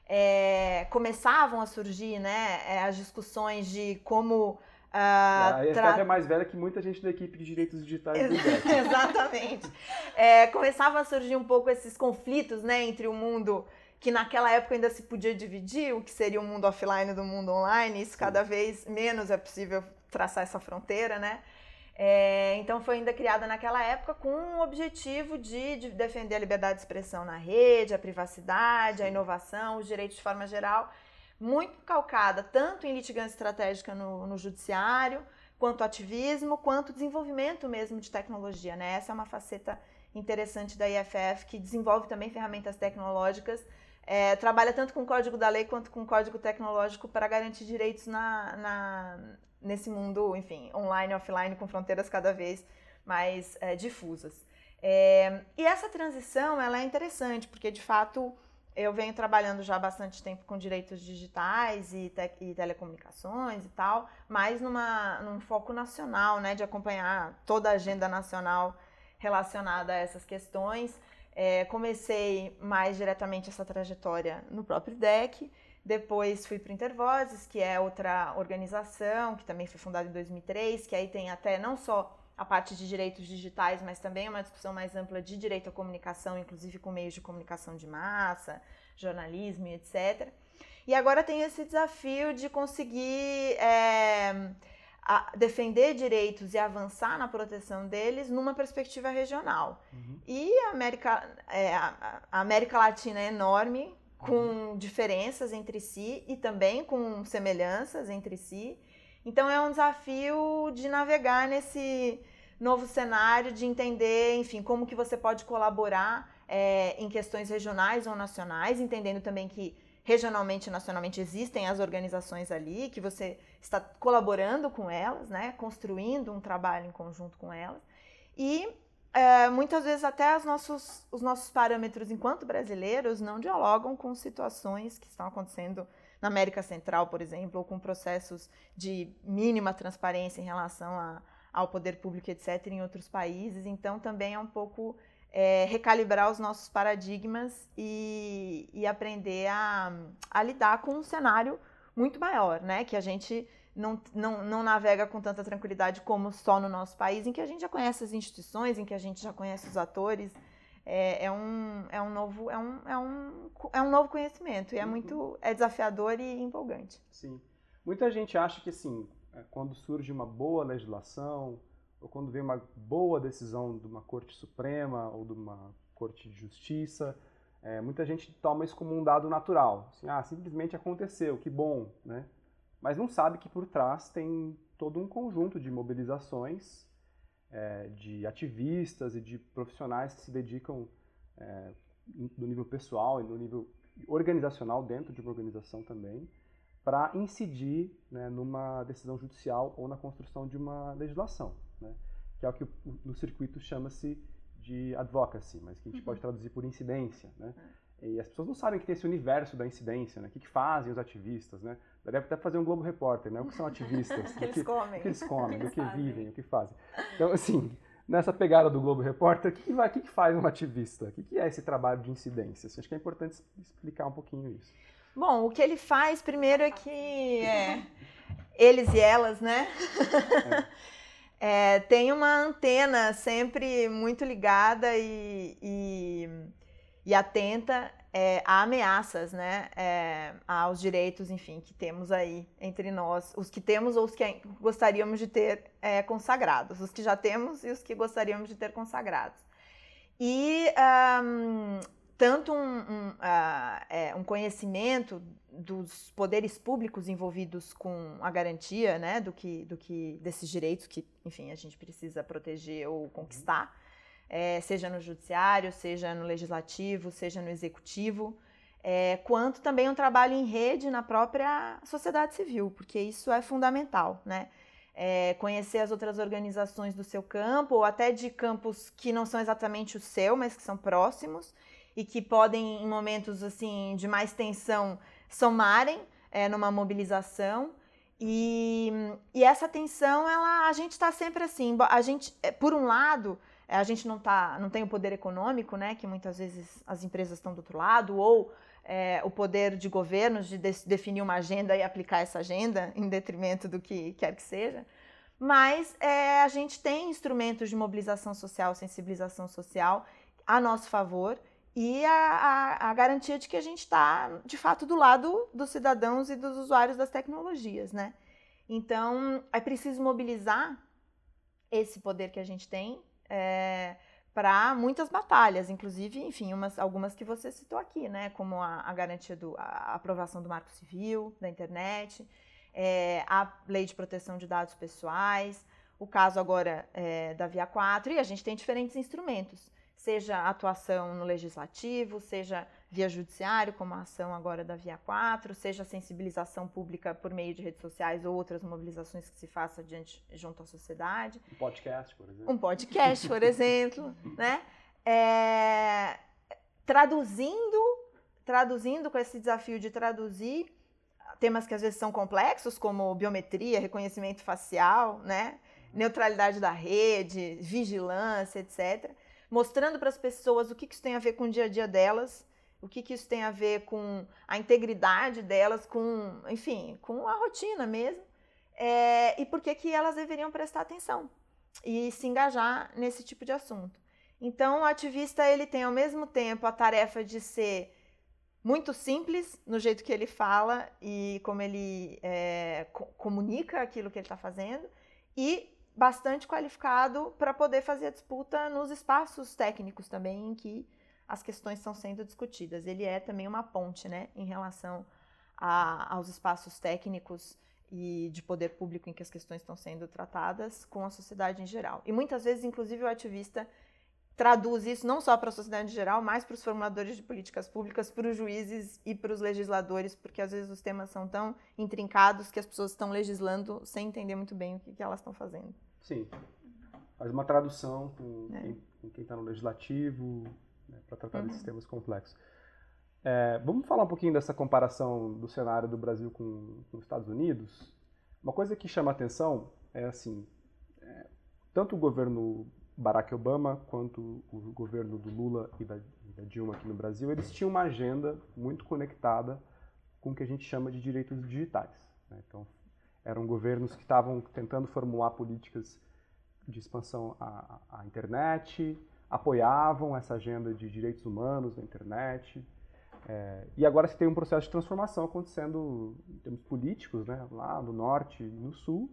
é, começavam a surgir né, é, as discussões de como. Uh, a EFF tra... é mais velha que muita gente da equipe de direitos digitais do Exatamente. É, começavam a surgir um pouco esses conflitos né, entre o mundo que naquela época ainda se podia dividir, o que seria o mundo offline do mundo online, isso cada vez menos é possível traçar essa fronteira, né? É, então foi ainda criada naquela época com o objetivo de, de, defender a liberdade de expressão na rede, a privacidade, a inovação, os direitos de forma geral, muito calcada tanto em litigância estratégica no, no judiciário, quanto ativismo, quanto desenvolvimento mesmo de tecnologia. Né? Essa é uma faceta interessante da IFF, que desenvolve também ferramentas tecnológicas, é, trabalha tanto com o código da lei quanto com o código tecnológico para garantir direitos na, na nesse mundo, enfim, online offline, com fronteiras cada vez mais é, difusas. É, e essa transição ela é interessante, porque de fato eu venho trabalhando já há bastante tempo com direitos digitais e, te e telecomunicações e tal, mas numa, num foco nacional, né, de acompanhar toda a agenda nacional relacionada a essas questões. É, comecei mais diretamente essa trajetória no próprio DEC, depois fui para Intervozes, que é outra organização, que também foi fundada em 2003, que aí tem até não só a parte de direitos digitais, mas também uma discussão mais ampla de direito à comunicação, inclusive com meios de comunicação de massa, jornalismo etc. E agora tem esse desafio de conseguir é, defender direitos e avançar na proteção deles numa perspectiva regional. Uhum. E a América, é, a América Latina é enorme, com diferenças entre si e também com semelhanças entre si. Então é um desafio de navegar nesse novo cenário, de entender, enfim, como que você pode colaborar é, em questões regionais ou nacionais, entendendo também que regionalmente e nacionalmente existem as organizações ali, que você está colaborando com elas, né, construindo um trabalho em conjunto com elas. E é, muitas vezes até os nossos, os nossos parâmetros enquanto brasileiros não dialogam com situações que estão acontecendo na América Central, por exemplo, ou com processos de mínima transparência em relação a, ao poder público, etc., em outros países. Então, também é um pouco é, recalibrar os nossos paradigmas e, e aprender a, a lidar com um cenário muito maior, né? Que a gente não, não, não navega com tanta tranquilidade como só no nosso país, em que a gente já conhece as instituições, em que a gente já conhece os atores. É, é, um, é, um, novo, é, um, é, um, é um novo conhecimento e é uhum. muito é desafiador e empolgante. Sim. Muita gente acha que assim, é, quando surge uma boa legislação ou quando vem uma boa decisão de uma corte suprema ou de uma corte de justiça, é, muita gente toma isso como um dado natural. Assim, ah, simplesmente aconteceu, que bom, né? mas não sabe que por trás tem todo um conjunto de mobilizações é, de ativistas e de profissionais que se dedicam é, no nível pessoal e no nível organizacional dentro de uma organização também para incidir né, numa decisão judicial ou na construção de uma legislação, né, que é o que no circuito chama-se de advocacy, mas que a gente pode traduzir por incidência, né? E as pessoas não sabem que tem esse universo da incidência, né? O que, que fazem os ativistas, né? Deve até fazer um Globo Repórter, né? O que são ativistas? O que eles comem. O que eles comem, O que que vivem, o que fazem. Então, assim, nessa pegada do Globo Repórter, o que, que, vai, o que, que faz um ativista? O que, que é esse trabalho de incidência? Assim, acho que é importante explicar um pouquinho isso. Bom, o que ele faz primeiro é que é, eles e elas, né? É, tem uma antena sempre muito ligada e, e, e atenta é, a ameaças, né? É, aos direitos, enfim, que temos aí entre nós, os que temos ou os que gostaríamos de ter é, consagrados, os que já temos e os que gostaríamos de ter consagrados. E um, tanto um, um, é, um, conhecimento dos poderes públicos envolvidos com a garantia né, do que, do que desses direitos que, enfim, a gente precisa proteger ou conquistar, é, seja no judiciário, seja no legislativo, seja no executivo, é, quanto também um trabalho em rede na própria sociedade civil, porque isso é fundamental, né? É, conhecer as outras organizações do seu campo, ou até de campos que não são exatamente o seu, mas que são próximos, e que podem, em momentos assim de mais tensão, somarem é, numa mobilização. E, e, essa tensão, ela, a gente está sempre assim. A gente, por um lado, a gente não, tá, não tem o poder econômico, né, que muitas vezes as empresas estão do outro lado, ou é, o poder de governos de, de definir uma agenda e aplicar essa agenda em detrimento do que quer que seja. Mas é, a gente tem instrumentos de mobilização social, sensibilização social a nosso favor e a, a, a, garantia de que a gente está, de fato, do lado dos cidadãos e dos usuários das tecnologias, né? Então, é preciso mobilizar esse poder que a gente tem é, para muitas batalhas, inclusive, enfim, umas, algumas que você citou aqui, né? Como a, a garantia da aprovação do Marco Civil, da internet, é, a lei de proteção de dados pessoais, o caso agora é, da Via 4, e a gente tem diferentes instrumentos seja atuação no legislativo, seja via judiciário, como a ação agora da Via 4, seja sensibilização pública por meio de redes sociais ou outras mobilizações que se faça diante, junto à sociedade. Um podcast, por exemplo. Um podcast, por exemplo, né? É, traduzindo, traduzindo com esse desafio de traduzir temas que às vezes são complexos, como biometria, reconhecimento facial, né? Neutralidade da rede, vigilância, etc mostrando para as pessoas o que, que isso tem a ver com o dia a dia delas, o que, que isso tem a ver com a integridade delas, com, enfim, com a rotina mesmo, é, e por que, que elas deveriam prestar atenção e se engajar nesse tipo de assunto. Então, o ativista ele tem ao mesmo tempo a tarefa de ser muito simples no jeito que ele fala e como ele é, co comunica aquilo que ele está fazendo, e bastante qualificado para poder fazer a disputa nos espaços técnicos também em que as questões estão sendo discutidas. Ele é também uma ponte, né, em relação a, aos espaços técnicos e de poder público em que as questões estão sendo tratadas com a sociedade em geral. E muitas vezes, inclusive, o ativista traduz isso não só para a sociedade em geral, mas para os formuladores de políticas públicas, para os juízes e para os legisladores, porque às vezes os temas são tão intrincados que as pessoas estão legislando sem entender muito bem o que, que elas estão fazendo. Sim. Faz uma tradução com é. quem está no legislativo, né, para tratar uhum. desses temas complexos. É, vamos falar um pouquinho dessa comparação do cenário do Brasil com, com os Estados Unidos. Uma coisa que chama atenção é assim, é, tanto o governo Barack Obama quanto o governo do Lula e da, e da, Dilma aqui no Brasil, eles tinham uma agenda muito conectada com o que a gente chama de direitos digitais. Né? Então, eram governos que estavam tentando formular políticas de expansão à, à, internet, apoiavam essa agenda de direitos humanos na internet. É, e agora se tem um processo de transformação acontecendo em termos políticos, né, lá no norte e no sul,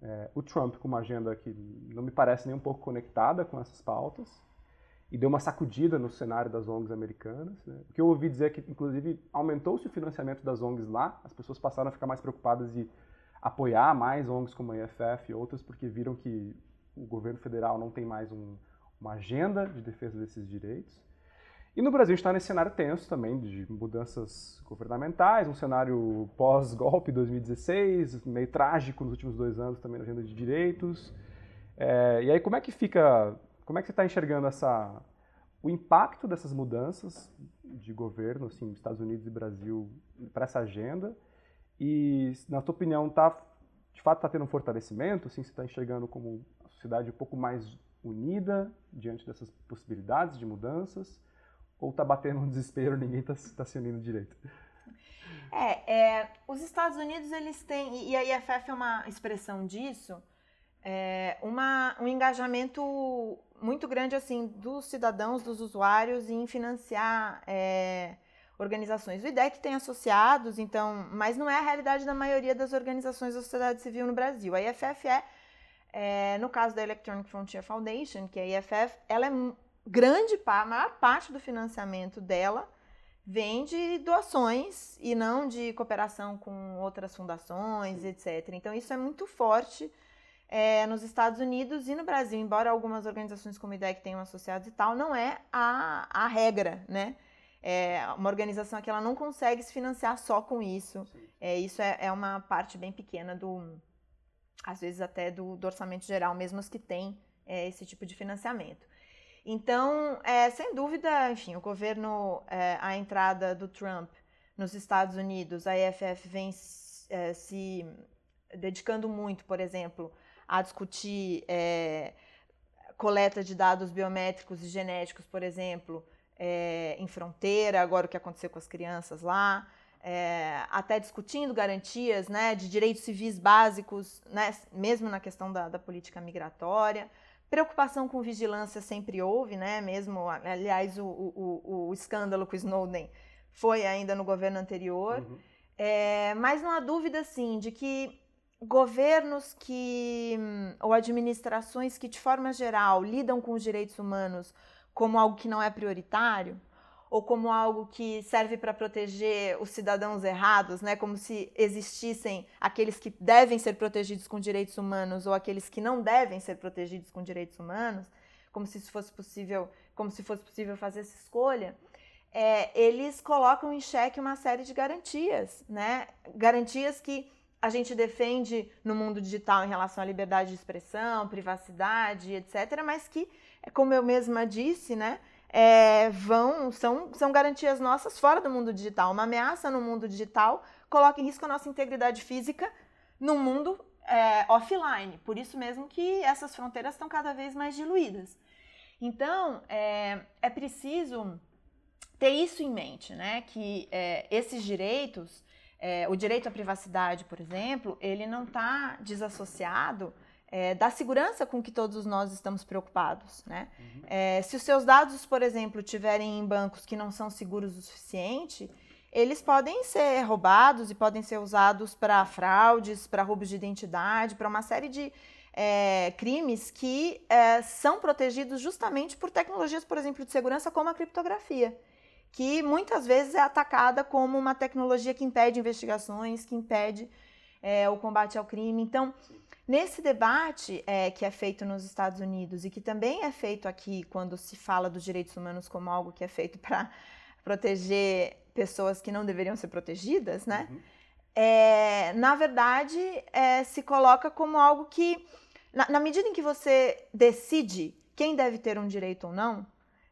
é, o Trump com uma agenda que não me parece nem um pouco conectada com essas pautas e deu uma sacudida no cenário das ONGs americanas. Né? O que eu ouvi dizer é que, inclusive, aumentou-se o financiamento das ONGs lá, as pessoas passaram a ficar mais preocupadas de apoiar mais ONGs como a IFF e outras, porque viram que o governo federal não tem mais um, uma agenda de defesa desses direitos. E no Brasil está nesse cenário tenso também de mudanças governamentais, um cenário pós-golpe 2016, meio trágico nos últimos dois anos também na agenda de direitos. É, e aí como é que fica, como é que você está enxergando essa, o impacto dessas mudanças de governo, assim, Estados Unidos e Brasil, para essa agenda? E, na tua opinião, tá, de fato está tendo um fortalecimento? Assim, você está enxergando como a sociedade um pouco mais unida diante dessas possibilidades de mudanças? Ou está batendo um desespero, ninguém está tá se unindo direito? É, é, os Estados Unidos, eles têm, e a IFF é uma expressão disso, é, uma, um engajamento muito grande, assim, dos cidadãos, dos usuários em financiar é, organizações. O IDEC tem associados, então, mas não é a realidade da maioria das organizações da sociedade civil no Brasil. A IFF é, é no caso da Electronic Frontier Foundation, que é a IFF, ela é grande, a maior parte do financiamento dela vem de doações e não de cooperação com outras fundações, etc. Então isso é muito forte é, nos Estados Unidos e no Brasil, embora algumas organizações como o IDEC tenham associados e tal, não é a, a regra, né? É uma organização que ela não consegue se financiar só com isso. É, isso é, é uma parte bem pequena do, às vezes até do, do orçamento geral, mesmo os que têm é, esse tipo de financiamento. Então, é, sem dúvida, enfim, o governo, é, a entrada do Trump nos Estados Unidos, a EFF vem é, se dedicando muito, por exemplo, a discutir é, coleta de dados biométricos e genéticos, por exemplo, é, em fronteira, agora o que aconteceu com as crianças lá, é, até discutindo garantias né, de direitos civis básicos, né, mesmo na questão da, da política migratória. Preocupação com vigilância sempre houve, né? Mesmo, aliás, o, o, o escândalo com o Snowden foi ainda no governo anterior. Uhum. É, mas não há dúvida, sim, de que governos que ou administrações que, de forma geral, lidam com os direitos humanos como algo que não é prioritário, ou como algo que serve para proteger os cidadãos errados, né? Como se existissem aqueles que devem ser protegidos com direitos humanos ou aqueles que não devem ser protegidos com direitos humanos, como se isso fosse possível, como se fosse possível fazer essa escolha. É, eles colocam em xeque uma série de garantias, né? Garantias que a gente defende no mundo digital em relação à liberdade de expressão, privacidade, etc., mas que, como eu mesma disse, né, é, vão são, são garantias nossas fora do mundo digital. Uma ameaça no mundo digital coloca em risco a nossa integridade física no mundo é, offline. Por isso mesmo que essas fronteiras estão cada vez mais diluídas. Então, é, é preciso ter isso em mente, né? Que é, esses direitos, é, o direito à privacidade, por exemplo, ele não está desassociado é, da segurança com que todos nós estamos preocupados. Né? Uhum. É, se os seus dados, por exemplo, tiverem em bancos que não são seguros o suficiente, eles podem ser roubados e podem ser usados para fraudes, para roubos de identidade, para uma série de é, crimes que é, são protegidos justamente por tecnologias, por exemplo, de segurança como a criptografia, que muitas vezes é atacada como uma tecnologia que impede investigações, que impede é, o combate ao crime. Então, Nesse debate é, que é feito nos Estados Unidos e que também é feito aqui quando se fala dos direitos humanos como algo que é feito para proteger pessoas que não deveriam ser protegidas, né? Uhum. É, na verdade, é, se coloca como algo que, na, na, medida em que você decide quem deve ter um direito ou não,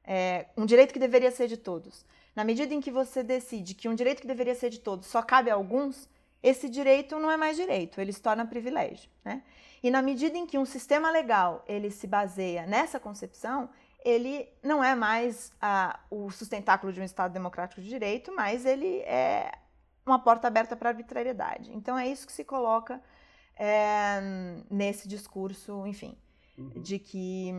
é, um direito que deveria ser de todos, na medida em que você decide que um direito que deveria ser de todos só cabe a alguns, esse direito não é mais direito, ele se torna privilégio. Né? E na medida em que um sistema legal ele se baseia nessa concepção, ele não é mais ah, o sustentáculo de um Estado democrático de direito, mas ele é uma porta aberta para a arbitrariedade. Então é isso que se coloca é, nesse discurso, enfim, uhum. de que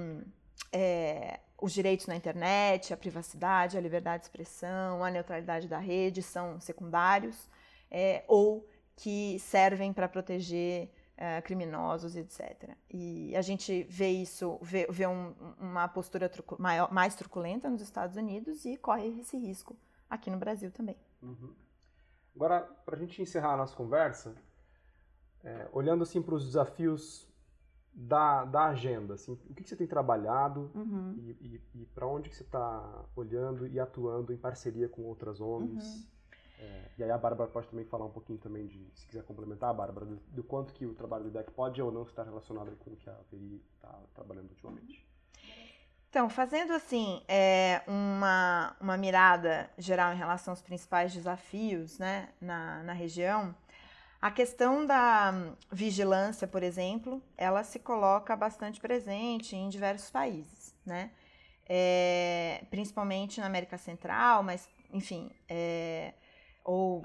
é, os direitos na internet, a privacidade, a liberdade de expressão, a neutralidade da rede são secundários é, ou que servem para proteger é, criminosos, etc. E a gente vê isso, vê, vê um, uma postura trucu, maior, mais truculenta nos Estados Unidos e corre esse risco aqui no Brasil também. Uhum. Agora, para a gente encerrar a nossa conversa, é, olhando assim para os desafios da, da agenda, assim, o que, que você tem trabalhado uhum. e, e, e para onde que você está olhando e atuando em parceria com outras ONGs? Uhum. É, e aí a Bárbara pode também falar um pouquinho também de, se quiser complementar, Bárbara, do, do quanto que o trabalho do IDEC pode ou não estar relacionado com o que a VI está trabalhando ultimamente. Então, fazendo assim é, uma, uma mirada geral em relação aos principais desafios né, na, na região, a questão da hum, vigilância, por exemplo, ela se coloca bastante presente em diversos países, né? É, principalmente na América Central, mas, enfim, é, ou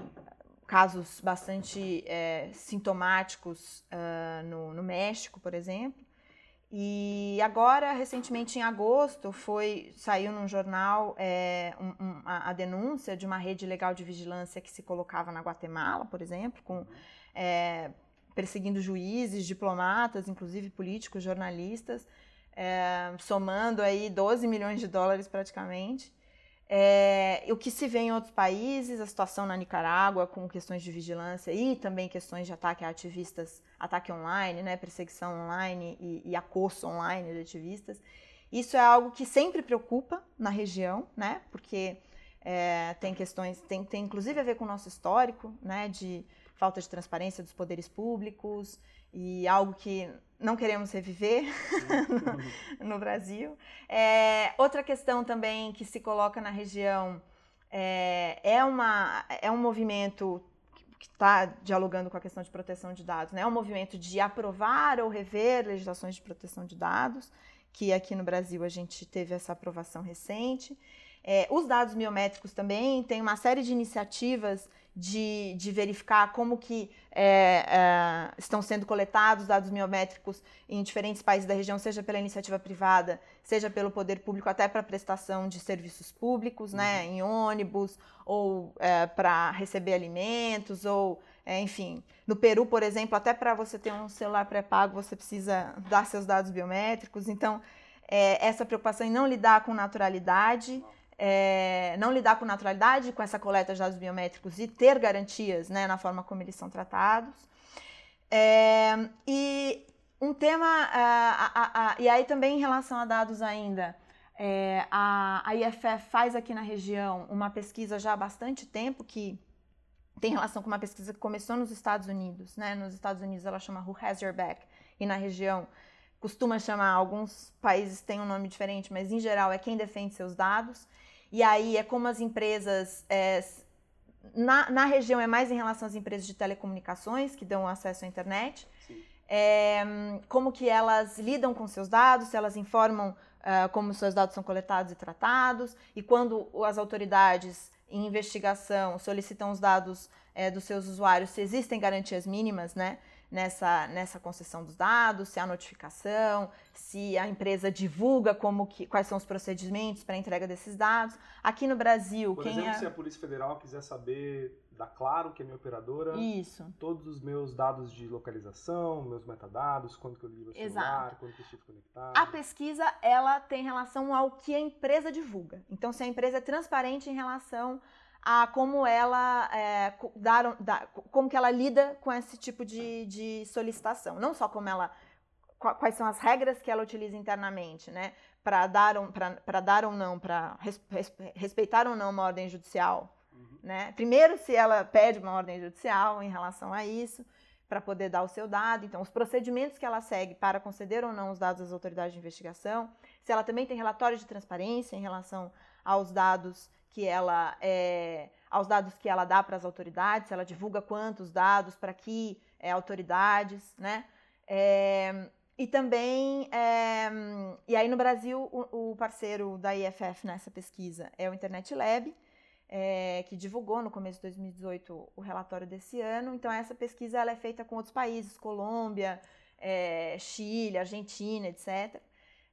casos bastante é, sintomáticos uh, no, no México, por exemplo. E agora, recentemente em agosto, foi saiu num jornal é, um, um, a, a, denúncia de uma rede legal de vigilância que se colocava na Guatemala, por exemplo, com é, perseguindo juízes, diplomatas, inclusive políticos, jornalistas, é, somando aí 12 milhões de dólares praticamente. É, o que se vê em outros países, a situação na Nicarágua com questões de vigilância e também questões de ataque a ativistas, ataque online, né, perseguição online e, e acosso online de ativistas. Isso é algo que sempre preocupa na região, né, porque é, tem questões, tem, tem inclusive a ver com o nosso histórico, né, de falta de transparência dos poderes públicos e algo que não queremos reviver no, no, Brasil. É, outra questão também que se coloca na região é, é, uma, é um movimento que está dialogando com a questão de proteção de dados, né? é um movimento de aprovar ou rever legislações de proteção de dados, que aqui no Brasil a gente teve essa aprovação recente. É, os dados biométricos também tem uma série de iniciativas de, de verificar como que é, é, estão sendo coletados dados biométricos em diferentes países da região, seja pela iniciativa privada, seja pelo poder público, até para prestação de serviços públicos, né, uhum. em ônibus, ou é, para receber alimentos, ou, é, enfim. No Peru, por exemplo, até para você ter um celular pré-pago, você precisa dar seus dados biométricos. Então, é, essa preocupação em não lidar com naturalidade é, não lidar com naturalidade com essa coleta de dados biométricos e ter garantias né, na forma como eles são tratados. É, e um tema, a, a, a, e aí também em relação a dados ainda, é, a, IFF faz aqui na região uma pesquisa já há bastante tempo que tem relação com uma pesquisa que começou nos Estados Unidos. Né? Nos Estados Unidos ela chama Who Has Your Back e na região costuma chamar, alguns países têm um nome diferente, mas em geral é quem defende seus dados. E aí é como as empresas. É, na, na região é mais em relação às empresas de telecomunicações que dão acesso à internet. É, como que elas lidam com seus dados, se elas informam uh, como seus dados são coletados e tratados, e quando as autoridades em investigação solicitam os dados é, dos seus usuários, se existem garantias mínimas, né? Nessa, nessa concessão dos dados, se há notificação, se a empresa divulga como que, quais são os procedimentos para a entrega desses dados. Aqui no Brasil, Por quem exemplo, é... se a Polícia Federal quiser saber da Claro, que é minha operadora, Isso. todos os meus dados de localização, meus metadados, quando que eu ligo o celular, quando que eu estive conectado. A pesquisa, ela tem relação ao que a empresa divulga. Então, se a empresa é transparente em relação a como ela é, dar, dar, como que ela lida com esse tipo de, de solicitação. Não só como ela quais são as regras que ela utiliza internamente, né, para dar, um, dar ou não, para res, respeitar ou não uma ordem judicial, uhum. né? Primeiro, se ela pede uma ordem judicial em relação a isso, para poder dar o seu dado, então os procedimentos que ela segue para conceder ou não os dados às autoridades de investigação, se ela também tem relatório de transparência em relação aos dados que ela é, aos dados que ela dá para as autoridades, ela divulga quantos dados para que é, autoridades, né? É, e também, e aí no Brasil, o, o, parceiro da IFF nessa pesquisa é o Internet Lab, que divulgou no começo de 2018 o relatório desse ano. Então, essa pesquisa ela é feita com outros países, Colômbia, Chile, Argentina, etc.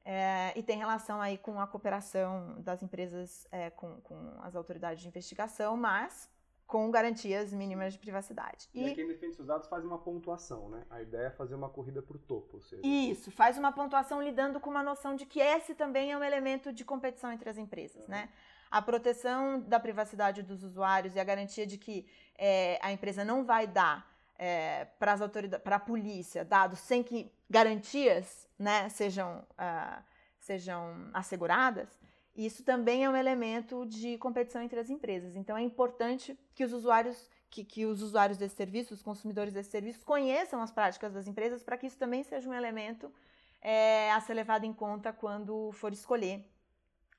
É, e tem relação aí com a cooperação das empresas é, com, com, as autoridades de investigação, mas com garantias mínimas de privacidade. E, e quem defende seus dados faz uma pontuação, né? A ideia é fazer uma corrida por topo. Ou seja... Isso, faz uma pontuação lidando com uma noção de que esse também é um elemento de competição entre as empresas, uhum. né? A proteção da privacidade dos usuários e a garantia de que é, a empresa não vai dar é, para a polícia, dados sem que garantias né, sejam, uh, sejam asseguradas, isso também é um elemento de competição entre as empresas. Então é importante que os usuários que, que os usuários desse serviço, os consumidores desse serviço, conheçam as práticas das empresas para que isso também seja um elemento é, a ser levado em conta quando for escolher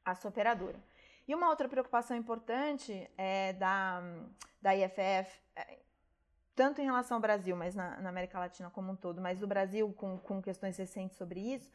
a sua operadora. E uma outra preocupação importante é da, da IFF, tanto em relação ao Brasil, mas na, na, América Latina como um todo, mas o Brasil com, com questões recentes sobre isso,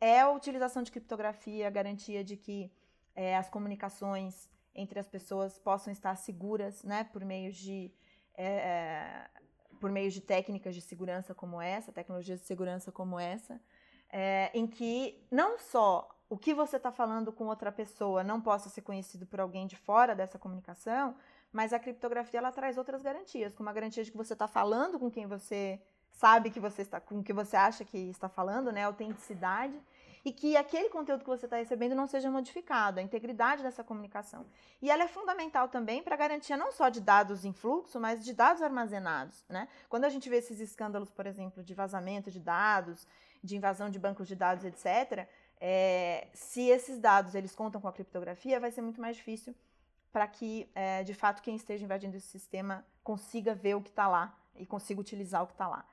é a utilização de criptografia, a garantia de que é, as comunicações entre as pessoas possam estar seguras, né, por meio de é, é por meio de técnicas de segurança como essa, tecnologias de segurança como essa, é, em que não só o que você está falando com outra pessoa não possa ser conhecido por alguém de fora dessa comunicação, mas a criptografia ela traz outras garantias, como a garantia de que você está falando com quem você sabe que você está, com que você acha que está falando, né, autenticidade, e que aquele conteúdo que você está recebendo não seja modificado, a integridade dessa comunicação. E ela é fundamental também para a garantia não só de dados em fluxo, mas de dados armazenados, né? Quando a gente vê esses escândalos, por exemplo, de vazamento de dados, de invasão de bancos de dados, etc., é, se esses dados eles contam com a criptografia, vai ser muito mais difícil para que, é, de fato, quem esteja invadindo esse sistema consiga ver o que está lá e consiga utilizar o que está lá.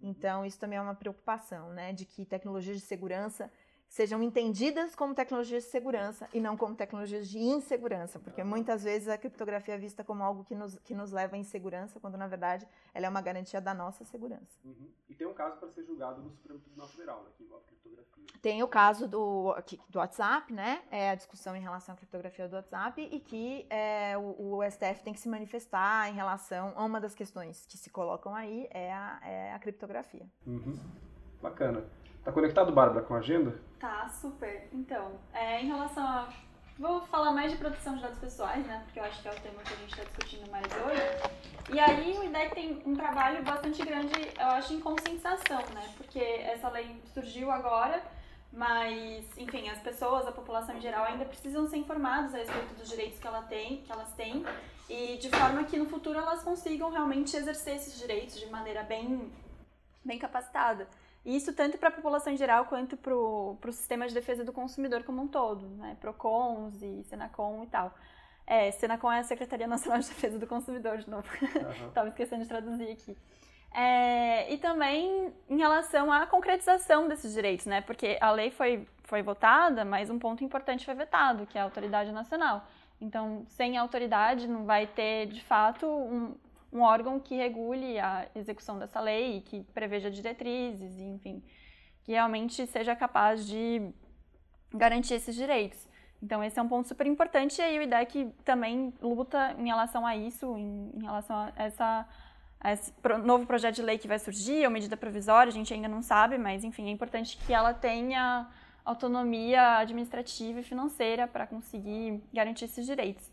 Então, isso também é uma preocupação, né, de que tecnologias de segurança sejam entendidas como tecnologias de segurança e não como tecnologias de insegurança, porque muitas vezes a criptografia é vista como algo que nos, que nos leva à insegurança, quando na verdade ela é uma garantia da nossa segurança. Uhum. E tem um caso para ser julgado no Supremo Tribunal Federal, né, que envolve criptografia. Tem o caso do, do WhatsApp, né, é a discussão em relação à criptografia do WhatsApp e que é, o, o, STF tem que se manifestar em relação a uma das questões que se colocam aí é a, é a criptografia. Uhum. Bacana. Tá conectado, Bárbara, com a agenda? Tá, super. Então, é, em relação a. Vou falar mais de proteção de dados pessoais, né? Porque eu acho que é o tema que a gente está discutindo mais hoje. E aí o IDEC tem um trabalho bastante grande, eu acho, em conscientização, né? Porque essa lei surgiu agora, mas, enfim, as pessoas, a população em geral, ainda precisam ser informadas a respeito dos direitos que, ela tem, que elas têm e de forma que no futuro elas consigam realmente exercer esses direitos de maneira bem, bem capacitada. Isso tanto para a população em geral quanto para o sistema de defesa do consumidor como um todo, né? PROCONs e Senacom e tal. É, Senacom é a Secretaria Nacional de Defesa do Consumidor, de novo. Estava esquecendo de traduzir aqui. É, e também em relação à concretização desses direitos, né? Porque a lei foi, foi votada, mas um ponto importante foi vetado, que é a autoridade nacional. Então, sem autoridade, não vai ter, de fato, um, um órgão que regule a execução dessa lei, que preveja diretrizes, enfim, que realmente seja capaz de garantir esses direitos. Então, esse é um ponto super importante e aí o IDEC também luta em relação a isso, em, em relação a, essa, a esse pro, novo projeto de lei que vai surgir, ou medida provisória, a gente ainda não sabe, mas enfim, é importante que ela tenha autonomia administrativa e financeira para conseguir garantir esses direitos.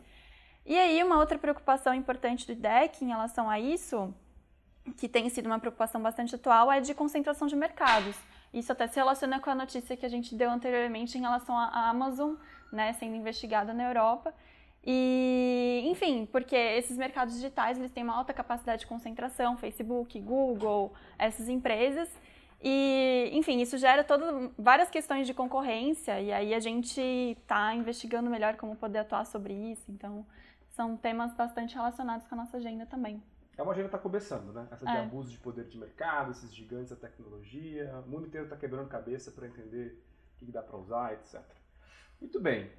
E aí, uma outra preocupação importante do IDEC em relação a isso, que tem sido uma preocupação bastante atual, é de concentração de mercados. Isso até se relaciona com a notícia que a gente deu anteriormente em relação à Amazon, né, sendo investigada na Europa. E, enfim, porque esses mercados digitais eles têm uma alta capacidade de concentração, Facebook, Google, essas empresas. E, enfim, isso gera todo, várias questões de concorrência, e aí a gente está investigando melhor como poder atuar sobre isso. Então, são temas bastante relacionados com a nossa agenda também. É uma agenda que está começando, né? Essa de é. abuso de poder de mercado, esses gigantes da tecnologia. O mundo inteiro está quebrando cabeça para entender o que dá para usar, etc. Muito bem.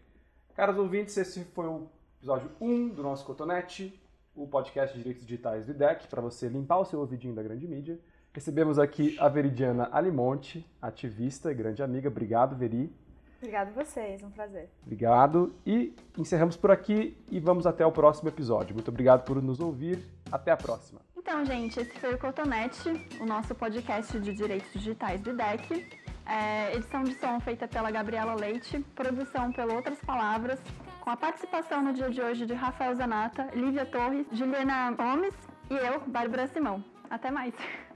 Caros ouvintes, esse foi o episódio 1 do nosso Cotonete, o podcast de direitos digitais do IDEC, para você limpar o seu ouvidinho da grande mídia. Recebemos aqui a Veridiana Alimonte, ativista e grande amiga. Obrigado, Veri. Obrigado a vocês, um prazer. Obrigado. E encerramos por aqui e vamos até o próximo episódio. Muito obrigado por nos ouvir. Até a próxima. Então, gente, esse foi o Cotonete, o nosso podcast de direitos digitais do IDEC. É, edição de som feita pela Gabriela Leite, produção pelo Outras Palavras, com a participação no dia de hoje de Rafael Zanata, Lívia Torres, Juliana Gomes e eu, Bárbara Simão. Até mais!